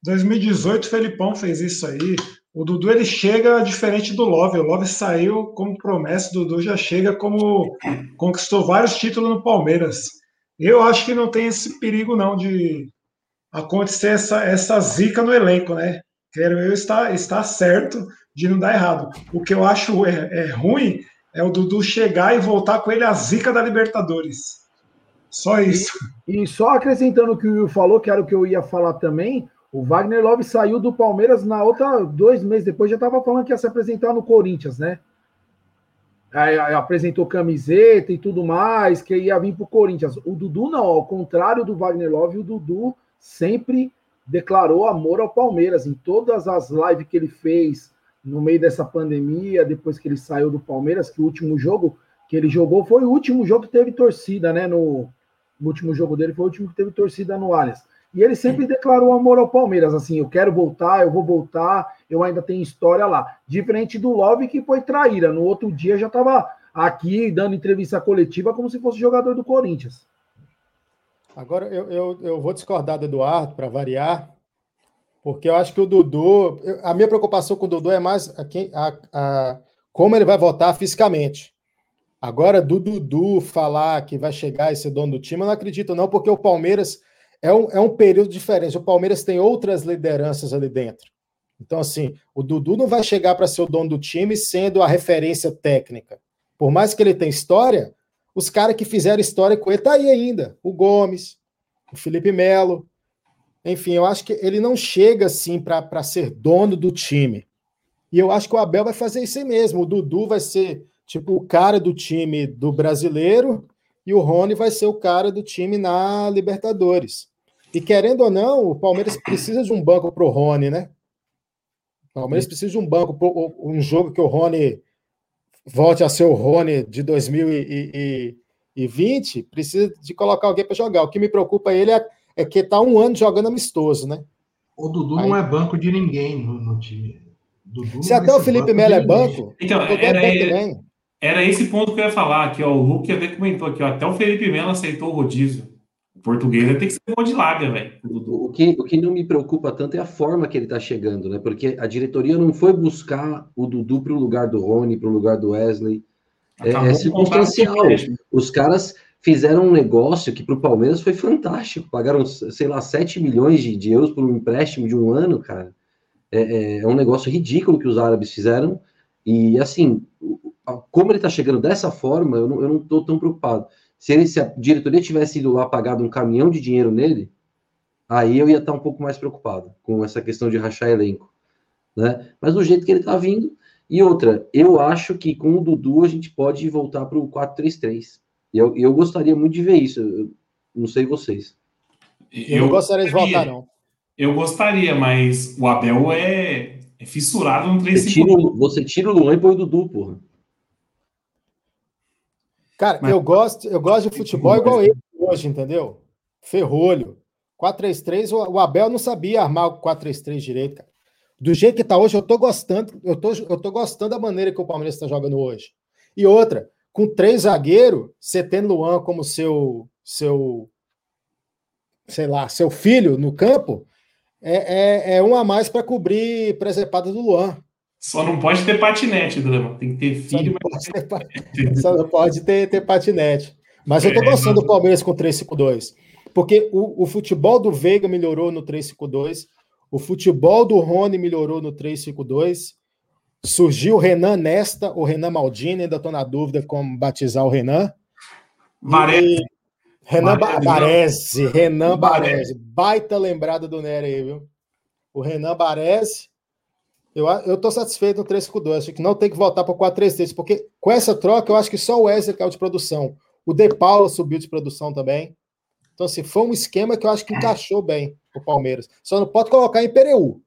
Speaker 8: 2018, o Felipão fez isso aí. O Dudu ele chega diferente do Love. O Love saiu como promessa, o Dudu já chega como conquistou vários títulos no Palmeiras. Eu acho que não tem esse perigo não de acontecer essa, essa zica no elenco, né? quero eu estar, estar certo de não dar errado. O que eu acho é, é ruim é o Dudu chegar e voltar com ele a zica da Libertadores. Só isso.
Speaker 5: E, e, só acrescentando o que o Will falou, que era o que eu ia falar também, o Wagner Love saiu do Palmeiras na outra, dois meses depois, já estava falando que ia se apresentar no Corinthians, né? Aí, aí, apresentou camiseta e tudo mais, que ia vir para o Corinthians. O Dudu não, ao contrário do Wagner Love, o Dudu sempre declarou amor ao Palmeiras em todas as lives que ele fez no meio dessa pandemia, depois que ele saiu do Palmeiras, que o último jogo que ele jogou foi o último jogo que teve torcida, né? No, no último jogo dele foi o último que teve torcida no Allianz. E ele sempre declarou amor ao Palmeiras, assim, eu quero voltar, eu vou voltar, eu ainda tenho história lá. Diferente do Love, que foi traíra. No outro dia já estava aqui dando entrevista coletiva como se fosse jogador do Corinthians.
Speaker 3: Agora eu, eu, eu vou discordar do Eduardo para variar, porque eu acho que o Dudu, a minha preocupação com o Dudu é mais a, a, a, como ele vai votar fisicamente. Agora, do Dudu falar que vai chegar e ser dono do time, eu não acredito, não, porque o Palmeiras é um, é um período diferente. O Palmeiras tem outras lideranças ali dentro. Então, assim, o Dudu não vai chegar para ser o dono do time sendo a referência técnica. Por mais que ele tenha história, os caras que fizeram história com ele tá aí ainda. O Gomes, o Felipe Melo. Enfim, eu acho que ele não chega assim para ser dono do time. E eu acho que o Abel vai fazer isso aí mesmo. O Dudu vai ser tipo o cara do time do brasileiro e o Rony vai ser o cara do time na Libertadores. E querendo ou não, o Palmeiras precisa de um banco para o Rony, né? O Palmeiras precisa de um banco, um jogo que o Rony volte a ser o Rony de 2020, precisa de colocar alguém para jogar. O que me preocupa ele é, é que está um ano jogando amistoso, né?
Speaker 2: O Dudu Aí... não é banco de ninguém no, no time.
Speaker 3: Dudu Se até o Felipe Melo é banco,
Speaker 1: então, era, é era, esse ponto que eu ia falar aqui, ó. O Luke até comentou aqui, ó. Até o Felipe Melo aceitou o rodízio. O português vai ter que ser um de lábia, velho.
Speaker 7: O que, o que não me preocupa tanto é a forma que ele tá chegando, né? Porque a diretoria não foi buscar o Dudu para o lugar do Rony, para o lugar do Wesley. É, é circunstancial. Os caras fizeram um negócio que para o Palmeiras foi fantástico. Pagaram, sei lá, 7 milhões de, de euros por um empréstimo de um ano, cara. É, é, é um negócio ridículo que os árabes fizeram. E assim, como ele está chegando dessa forma, eu não estou tão preocupado. Se, ele, se a diretoria tivesse ido lá pagado um caminhão de dinheiro nele, aí eu ia estar um pouco mais preocupado com essa questão de rachar elenco. Né? Mas do jeito que ele está vindo. E outra, eu acho que com o Dudu a gente pode voltar para o 4-3-3. E eu, eu gostaria muito de ver isso. Eu, não sei vocês.
Speaker 3: Eu, eu não gostaria de voltar, não.
Speaker 1: Eu gostaria, mas o Abel é, é fissurado no 3
Speaker 7: você tira, você tira o Luan e põe o Dudu, porra.
Speaker 3: Cara, Mas... eu gosto, eu gosto de futebol igual ele hoje, entendeu? Ferrolho. 4-3-3, o Abel não sabia armar o 4-3-3 direito, cara. Do jeito que tá hoje, eu tô gostando, eu tô, eu tô gostando da maneira que o Palmeiras está jogando hoje. E outra, com três zagueiros, você tendo Luan como seu, seu, sei lá, seu filho no campo, é, é, é um a mais para cobrir presepada do Luan.
Speaker 1: Só não pode ter patinete, Drama. Tem que ter filho,
Speaker 3: só mas. Não pode ter, só não pode ter, ter patinete. Mas eu tô é, gostando do Palmeiras com 3-5-2. Porque o, o futebol do Veiga melhorou no 3-5-2. O futebol do Rony melhorou no 3-5-2. Surgiu o Renan Nesta, o Renan Maldini, ainda estou na dúvida como batizar o Renan.
Speaker 1: Varese.
Speaker 3: Renan Baresi, Renan Baresi. Baita lembrada do Nery aí, viu? O Renan Baresi eu, eu tô satisfeito no 352. Acho que não tem que voltar para o 433, porque com essa troca eu acho que só o Wesley caiu de produção. O De Paula subiu de produção também. Então, assim, foi um esquema que eu acho que encaixou bem o Palmeiras. Só não pode colocar em Pereu.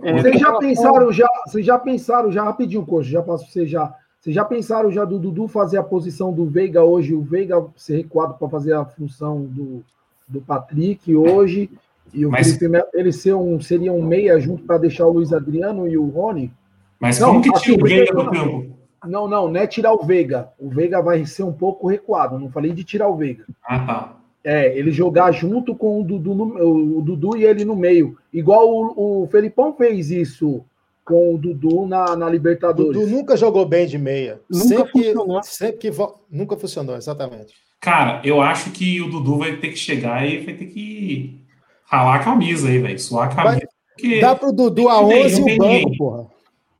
Speaker 5: É, vocês já pensaram, já, vocês já pensaram, já rapidinho, coach, já passo para vocês já. Vocês já pensaram já do Dudu fazer a posição do Veiga hoje, o Veiga ser recuado para fazer a função do, do Patrick hoje, e o mas, Felipe Melo, ele ser um, seria um meia junto para deixar o Luiz Adriano e o Rony?
Speaker 1: Mas não, como que assim, tira o Veiga do campo?
Speaker 5: Não, não, não é tirar o Veiga. O Veiga vai ser um pouco recuado. Não falei de tirar o Veiga.
Speaker 1: Ah, tá.
Speaker 5: É, ele jogar junto com o Dudu, no, o Dudu e ele no meio. Igual o, o Felipão fez isso com o Dudu na, na Libertadores.
Speaker 3: O Dudu nunca jogou bem de meia. Nunca sempre funcionou. Que, sempre que vo... Nunca funcionou, exatamente.
Speaker 1: Cara, eu acho que o Dudu vai ter que chegar e vai ter que ralar a camisa aí, velho. Suar a camisa.
Speaker 3: Vai, dá pro Dudu a 11 e o banco, ninguém, porra.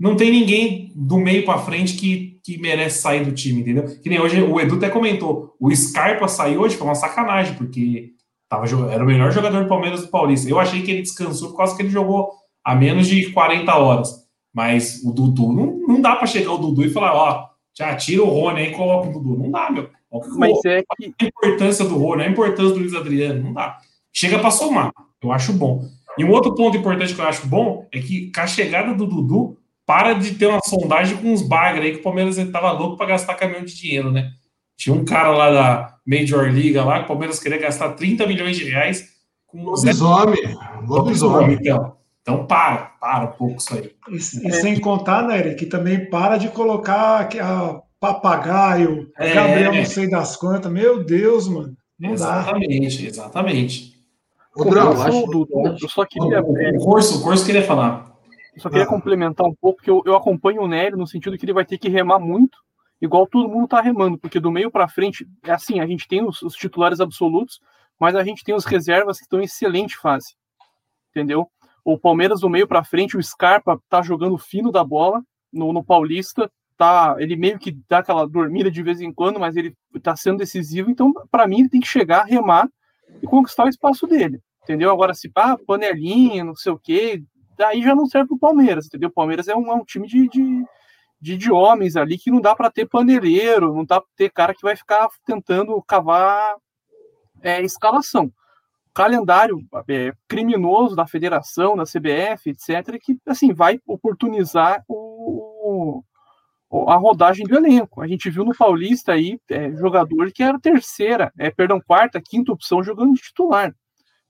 Speaker 1: Não tem ninguém do meio para frente que, que merece sair do time, entendeu? Que nem hoje o Edu até comentou. O Scarpa saiu hoje foi uma sacanagem, porque tava, era o melhor jogador do Palmeiras do Paulista. Eu achei que ele descansou por causa que ele jogou a menos de 40 horas. Mas o Dudu, não, não dá para chegar o Dudu e falar, ó, já tira o Rony aí e coloca o Dudu. Não dá, meu.
Speaker 6: Mas é que...
Speaker 1: A importância do Rony, a importância do Luiz Adriano, não dá chega para somar. Eu acho bom. E um outro ponto importante que eu acho bom é que com a chegada do Dudu, para de ter uma sondagem com uns bagres aí que o Palmeiras estava louco para gastar caminhão de dinheiro, né? Tinha um cara lá da Major League lá, que o Palmeiras queria gastar 30 milhões de reais com
Speaker 2: lobisomem. Lobisomem.
Speaker 1: Então. então para, para um pouco isso aí.
Speaker 8: E, e sem contar, né, que também para de colocar a papagaio, é, Gabriel não sei das quantas. Meu Deus, mano.
Speaker 1: Não exatamente, dá. exatamente.
Speaker 6: O acho... do, eu só queria.
Speaker 1: O curso, o curso queria falar.
Speaker 6: Eu só queria ah. complementar um pouco, que eu, eu acompanho o Nélio no sentido que ele vai ter que remar muito, igual todo mundo tá remando, porque do meio para frente, é assim, a gente tem os, os, titulares absolutos, mas a gente tem os reservas que estão em excelente fase. Entendeu? O Palmeiras do meio para frente, o Scarpa tá jogando fino da bola no, no Paulista, tá, ele meio que dá aquela dormida de vez em quando, mas ele tá sendo decisivo, então para mim ele tem que chegar, remar e conquistar o espaço dele, entendeu? Agora, se pá, panelinha, não sei o quê, daí já não serve pro Palmeiras, entendeu? O Palmeiras é um, é um time de, de, de, de, homens ali que não dá para ter paneleiro, não dá para ter cara que vai ficar tentando cavar é, escalação. O calendário é, criminoso da federação, da CBF, etc., que assim vai oportunizar o, a rodagem do elenco. A gente viu no Paulista aí é, jogador que era terceira, é, perdão, quarta, quinta opção jogando de titular.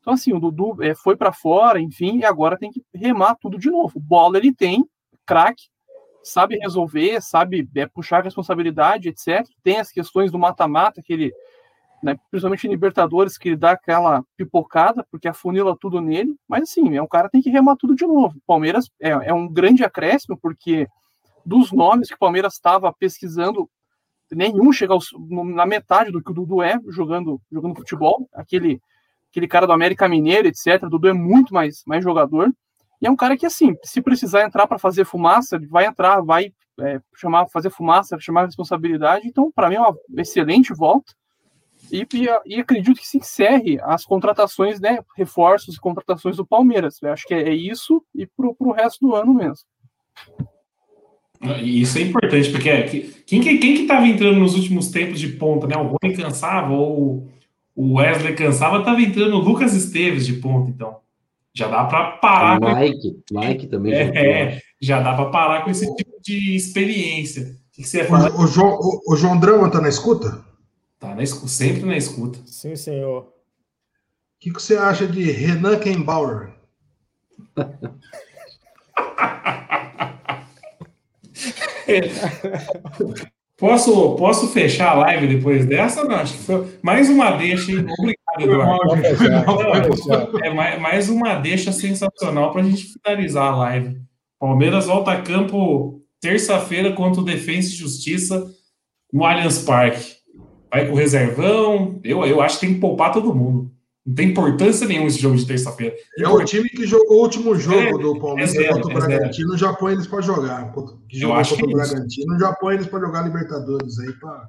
Speaker 6: Então, assim, o Dudu é, foi para fora, enfim, e agora tem que remar tudo de novo. Bola ele tem, craque, sabe resolver, sabe é, puxar responsabilidade, etc. Tem as questões do mata-mata, que ele, né, principalmente em Libertadores, que ele dá aquela pipocada, porque afunila tudo nele, mas assim, é um cara que tem que remar tudo de novo. Palmeiras é, é um grande acréscimo, porque dos nomes que o Palmeiras estava pesquisando, nenhum chega aos, na metade do que o Dudu é jogando, jogando futebol. Aquele aquele cara do América Mineiro, etc. O Dudu é muito mais, mais jogador. E é um cara que, assim, se precisar entrar para fazer fumaça, ele vai entrar, vai é, chamar, fazer fumaça, chamar responsabilidade. Então, para mim, é uma excelente volta. E, e, e, acredito que se encerre as contratações, né, reforços e contratações do Palmeiras. Eu acho que é, é isso e para o resto do ano mesmo.
Speaker 1: Isso é importante, porque é, quem, quem, quem que estava entrando nos últimos tempos de ponta, né? O Rony cansava ou o Wesley cansava, estava entrando o Lucas Esteves de ponta, então. Já dá para parar.
Speaker 7: O Mike, com... Mike também.
Speaker 1: É, é já dá para parar com esse tipo de experiência. O que, você fala?
Speaker 2: O, o, João, o, o João Drama tá na escuta?
Speaker 1: Tá na escuta, sempre na escuta.
Speaker 3: Sim, senhor. O
Speaker 2: que, que você acha de Renan Kembauer?
Speaker 1: Posso, posso fechar a live depois dessa? Não, acho que foi mais uma deixa. Hein? Obrigado, Eduardo. É mais, uma deixa sensacional para a gente finalizar a live. Palmeiras volta a campo terça-feira contra o Defensa e Justiça no Allianz Parque. Vai com o reservão. Eu, eu acho que tem que poupar todo mundo. Não tem importância nenhuma esse jogo de terça-feira.
Speaker 2: É o time que jogou o último jogo é, do Palmeiras é contra o Bragantino, já põe eles para jogar. Que jogou contra o é Bragantino, já põe eles para jogar Libertadores aí para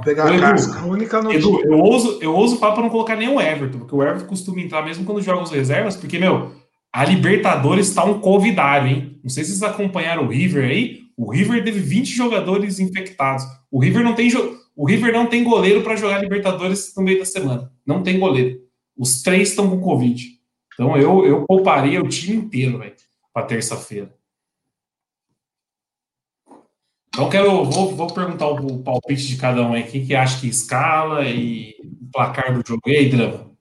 Speaker 2: pegar a casca. A
Speaker 1: única notícia. Edu, eu ouso, eu ouso falar para não colocar nem o Everton, porque o Everton costuma entrar mesmo quando joga os reservas, porque, meu, a Libertadores está um convidado, hein? Não sei se vocês acompanharam o River aí. O River teve 20 jogadores infectados. O River não tem, o River não tem goleiro para jogar Libertadores no meio da semana. Não tem goleiro. Os três estão com Covid. Então eu, eu pouparia o time inteiro, velho, para terça-feira. Então quero, vou, vou perguntar o palpite de cada um aí, quem que acha que escala e o placar do jogo. E aí, Drama?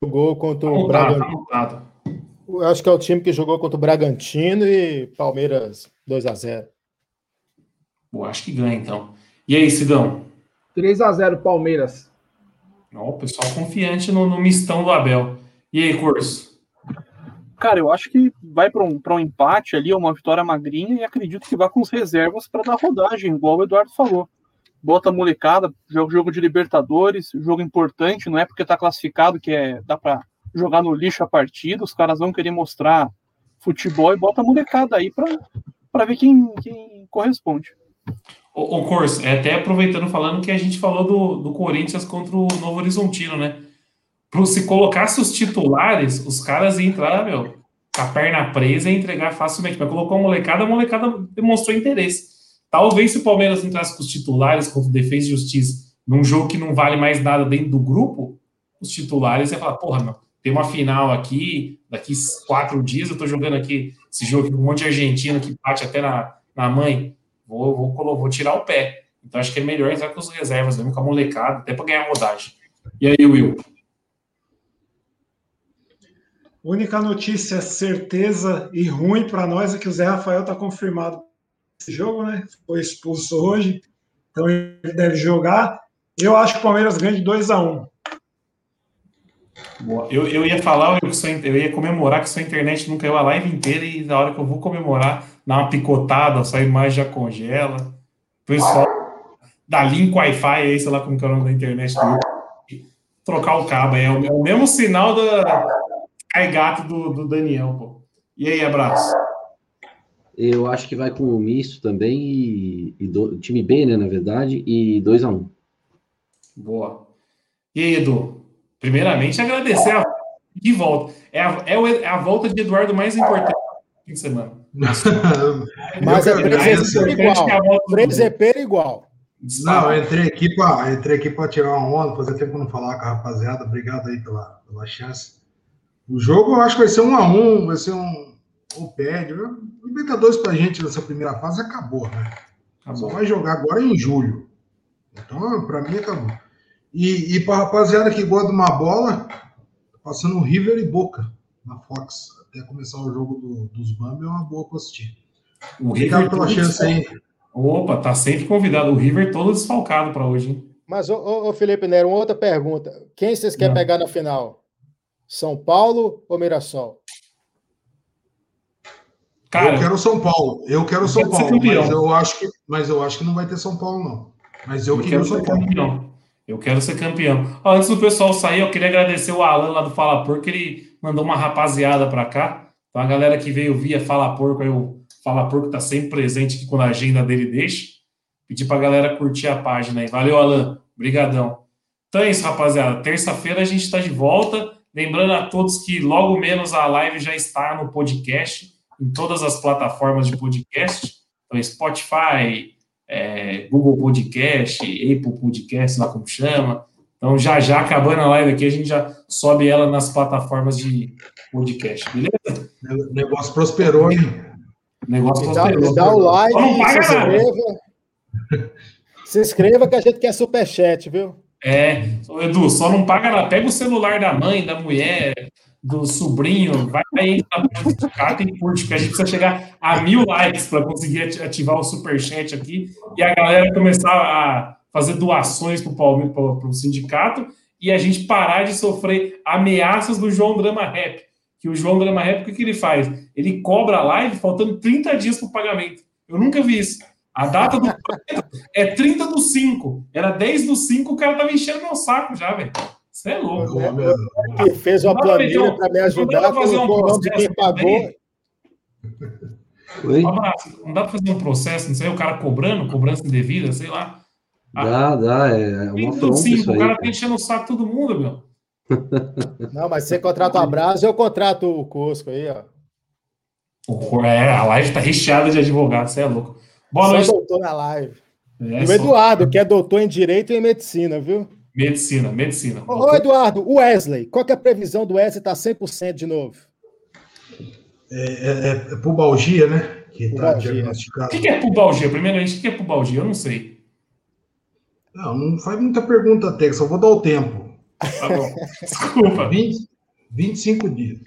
Speaker 3: Jogou contra o Bragantino. Acho que é o time que jogou contra o Bragantino e Palmeiras 2 a 0
Speaker 1: Pô, acho que ganha, então. E aí, Sidão?
Speaker 5: 3 a 0 Palmeiras.
Speaker 1: Ó, o pessoal confiante no, no mistão do Abel. E aí, Curso?
Speaker 6: Cara, eu acho que vai para um, um empate ali, uma vitória magrinha, e acredito que vai com as reservas para dar rodagem, igual o Eduardo falou. Bota a molecada, jogo, de Libertadores, jogo importante, não é porque tá classificado que é, dá para jogar no lixo a partida, os caras vão querer mostrar futebol e bota a molecada aí para ver quem, quem corresponde.
Speaker 1: O, o Corso, é até aproveitando falando que a gente falou do, do Corinthians contra o Novo Horizontino, né? Pro, se colocasse os titulares, os caras iam entrar, meu, a perna presa e entregar facilmente. Mas colocou a molecada, a molecada demonstrou interesse. Talvez se o Palmeiras entrasse com os titulares contra o Defesa e Justiça num jogo que não vale mais nada dentro do grupo, os titulares ia falar, porra, meu, tem uma final aqui, daqui quatro dias eu tô jogando aqui esse jogo com um monte de argentino que bate até na, na mãe vou, vou, vou tirar o pé. Então acho que é melhor entrar com as reservas, mesmo com a molecada, até para ganhar rodagem. E aí, Will?
Speaker 8: Única notícia certeza e ruim para nós é que o Zé Rafael está confirmado esse jogo, né? Foi expulso hoje, então ele deve jogar. Eu acho que o Palmeiras ganha de 2 a 1 um.
Speaker 1: Eu, eu ia falar, eu, eu ia comemorar que sua internet não caiu a live inteira e na hora que eu vou comemorar, dá uma picotada, sua imagem já congela. O pessoal da Link Wi-Fi aí, sei lá como que é o nome da internet do trocar o cabo. É o, é o mesmo sinal da cai gato do, do Daniel, pô. E aí, abraço.
Speaker 7: Eu acho que vai com o misto também e, e do, time B, né, na verdade, e 2 a 1 um.
Speaker 1: Boa. E aí, Edu? Primeiramente, agradecer a de volta. É a, é, o, é a volta de Eduardo mais importante do fim de semana.
Speaker 3: Mas é presepeiro. Presepeiro igual.
Speaker 2: Não, eu entrei aqui para entrei aqui para tirar uma onda, fazer tempo que não falar com a rapaziada. Obrigado aí pela, pela chance. O jogo eu acho que vai ser um a um, vai ser um ou perde. Libertadores para a gente nessa primeira fase acabou, né? Acabou. Só vai jogar agora em julho. Então, para mim acabou. E, e para rapaziada que gosta de uma bola, passando River e Boca na Fox. Até começar o jogo do, dos Bambi é uma boa para assistir.
Speaker 1: O Obrigado pela chance aí. Opa, tá sempre convidado. O River todo desfalcado para hoje, hein?
Speaker 3: Mas, ô, ô, Felipe Nero, uma outra pergunta. Quem vocês querem pegar na final? São Paulo ou Mirassol?
Speaker 2: Cara, eu quero São Paulo. Eu quero São Paulo, mas eu acho que, mas eu acho que não vai ter São Paulo não. Mas eu, eu queria São Paulo. Campeão.
Speaker 1: Eu quero ser campeão. Ó, antes do pessoal sair, eu queria agradecer o Alan lá do Fala Porco, ele mandou uma rapaziada para cá. Então a galera que veio via Fala Porco, aí o Fala Porco tá sempre presente aqui quando a agenda dele deixa. Pedir pra galera curtir a página aí. Valeu, Alan. Obrigadão. Então é isso, rapaziada. Terça-feira a gente está de volta. Lembrando a todos que logo menos a live já está no podcast, em todas as plataformas de podcast. Então, Spotify, é, Google Podcast, Apple Podcast, lá como chama. Então, já já acabando a live aqui, a gente já sobe ela nas plataformas de podcast, beleza?
Speaker 2: O negócio prosperou, hein?
Speaker 1: O negócio
Speaker 3: Me dá,
Speaker 1: prosperou.
Speaker 3: me dá o like,
Speaker 1: Só não
Speaker 3: se
Speaker 1: paga nada.
Speaker 3: inscreva. Se inscreva que a gente quer superchat, viu?
Speaker 1: É, Edu, só não paga nada. Pega o celular da mãe, da mulher, do sobrinho, vai aí página do Cato e curte, porque a gente precisa chegar a mil likes para conseguir ati- ativar o superchat aqui e a galera começar a fazer doações para o sindicato e a gente parar de sofrer ameaças do João Drama Rap. Que o João Drama Rap, o que, que ele faz? Ele cobra a live faltando 30 dias para o pagamento. Eu nunca vi isso. A data do é 30 do 5. Era 10 do 5, o cara tava enchendo meu saco já, velho. Você é louco.
Speaker 3: Que fez uma planilha para me
Speaker 1: não
Speaker 3: ajudar,
Speaker 1: dá pra fazer um
Speaker 3: o nome de
Speaker 1: processo
Speaker 3: quem pagou.
Speaker 7: Oi?
Speaker 1: Um abraço. Não dá pra fazer um processo, não sei, o cara cobrando, cobrança indevida, sei lá.
Speaker 7: Dá, dá, é uma
Speaker 1: 30 do
Speaker 7: afronta
Speaker 1: 5,
Speaker 7: isso
Speaker 1: o
Speaker 7: aí.
Speaker 1: cara
Speaker 7: cara.
Speaker 1: tá enchendo o saco de todo mundo, meu.
Speaker 3: Não, mas você contrata o Abraço, eu contrato o Cusco aí, ó.
Speaker 1: O- É, a live tá recheada de advogados, você é louco. Boa
Speaker 3: Só
Speaker 1: noite.
Speaker 3: doutor na live.
Speaker 1: É,
Speaker 3: E o
Speaker 1: só-
Speaker 3: Eduardo, que é doutor em Direito e em Medicina, viu?
Speaker 1: Medicina, medicina.
Speaker 3: Ô, ô, Eduardo, o Wesley, qual que é a previsão do Wesley tá 100% de novo?
Speaker 2: é, é, é pubalgia, né? Que está
Speaker 3: Pubalgia.
Speaker 1: O
Speaker 2: diagnosticado.
Speaker 1: que que é pubalgia? Primeiramente, o que que é pubalgia? Eu não sei.
Speaker 2: Não, não faz muita pergunta, Tex, só vou dar o tempo.
Speaker 1: Tá bom. Desculpa.
Speaker 2: 20, 25 dias.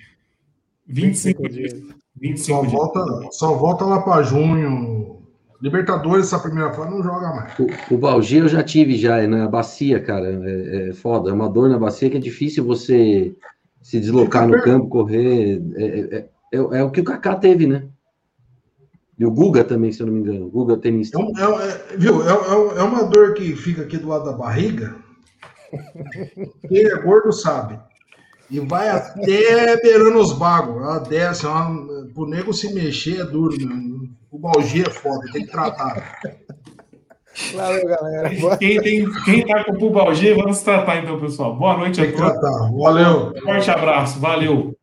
Speaker 1: 25 dias.
Speaker 2: Só
Speaker 1: 25 dias.
Speaker 2: volta, só volta lá para junho. Libertadores, essa primeira fase, não joga mais.
Speaker 7: O, o Balgia eu já tive já, é na bacia, cara. É, é foda, é uma dor na bacia que é difícil você se deslocar no campo, correr. É, é- é- é o que o Kaká teve, né? E o Guga também, se eu não me engano. O Guga tenista.
Speaker 2: É, é- é- viu? É, é- é uma dor que fica aqui do lado da barriga. Quem é gordo sabe. E vai até beirando os bagos. Ela desce. é Uma, pro nego se mexer é duro. Meu. O balgia é foda, tem que tratar.
Speaker 3: Valeu, galera.
Speaker 1: Quem, tem, quem tá com pubalgia, vamos tratar então, pessoal. Boa noite a
Speaker 2: Tem que
Speaker 1: todos.
Speaker 2: tratar. Valeu.
Speaker 1: Forte abraço, valeu.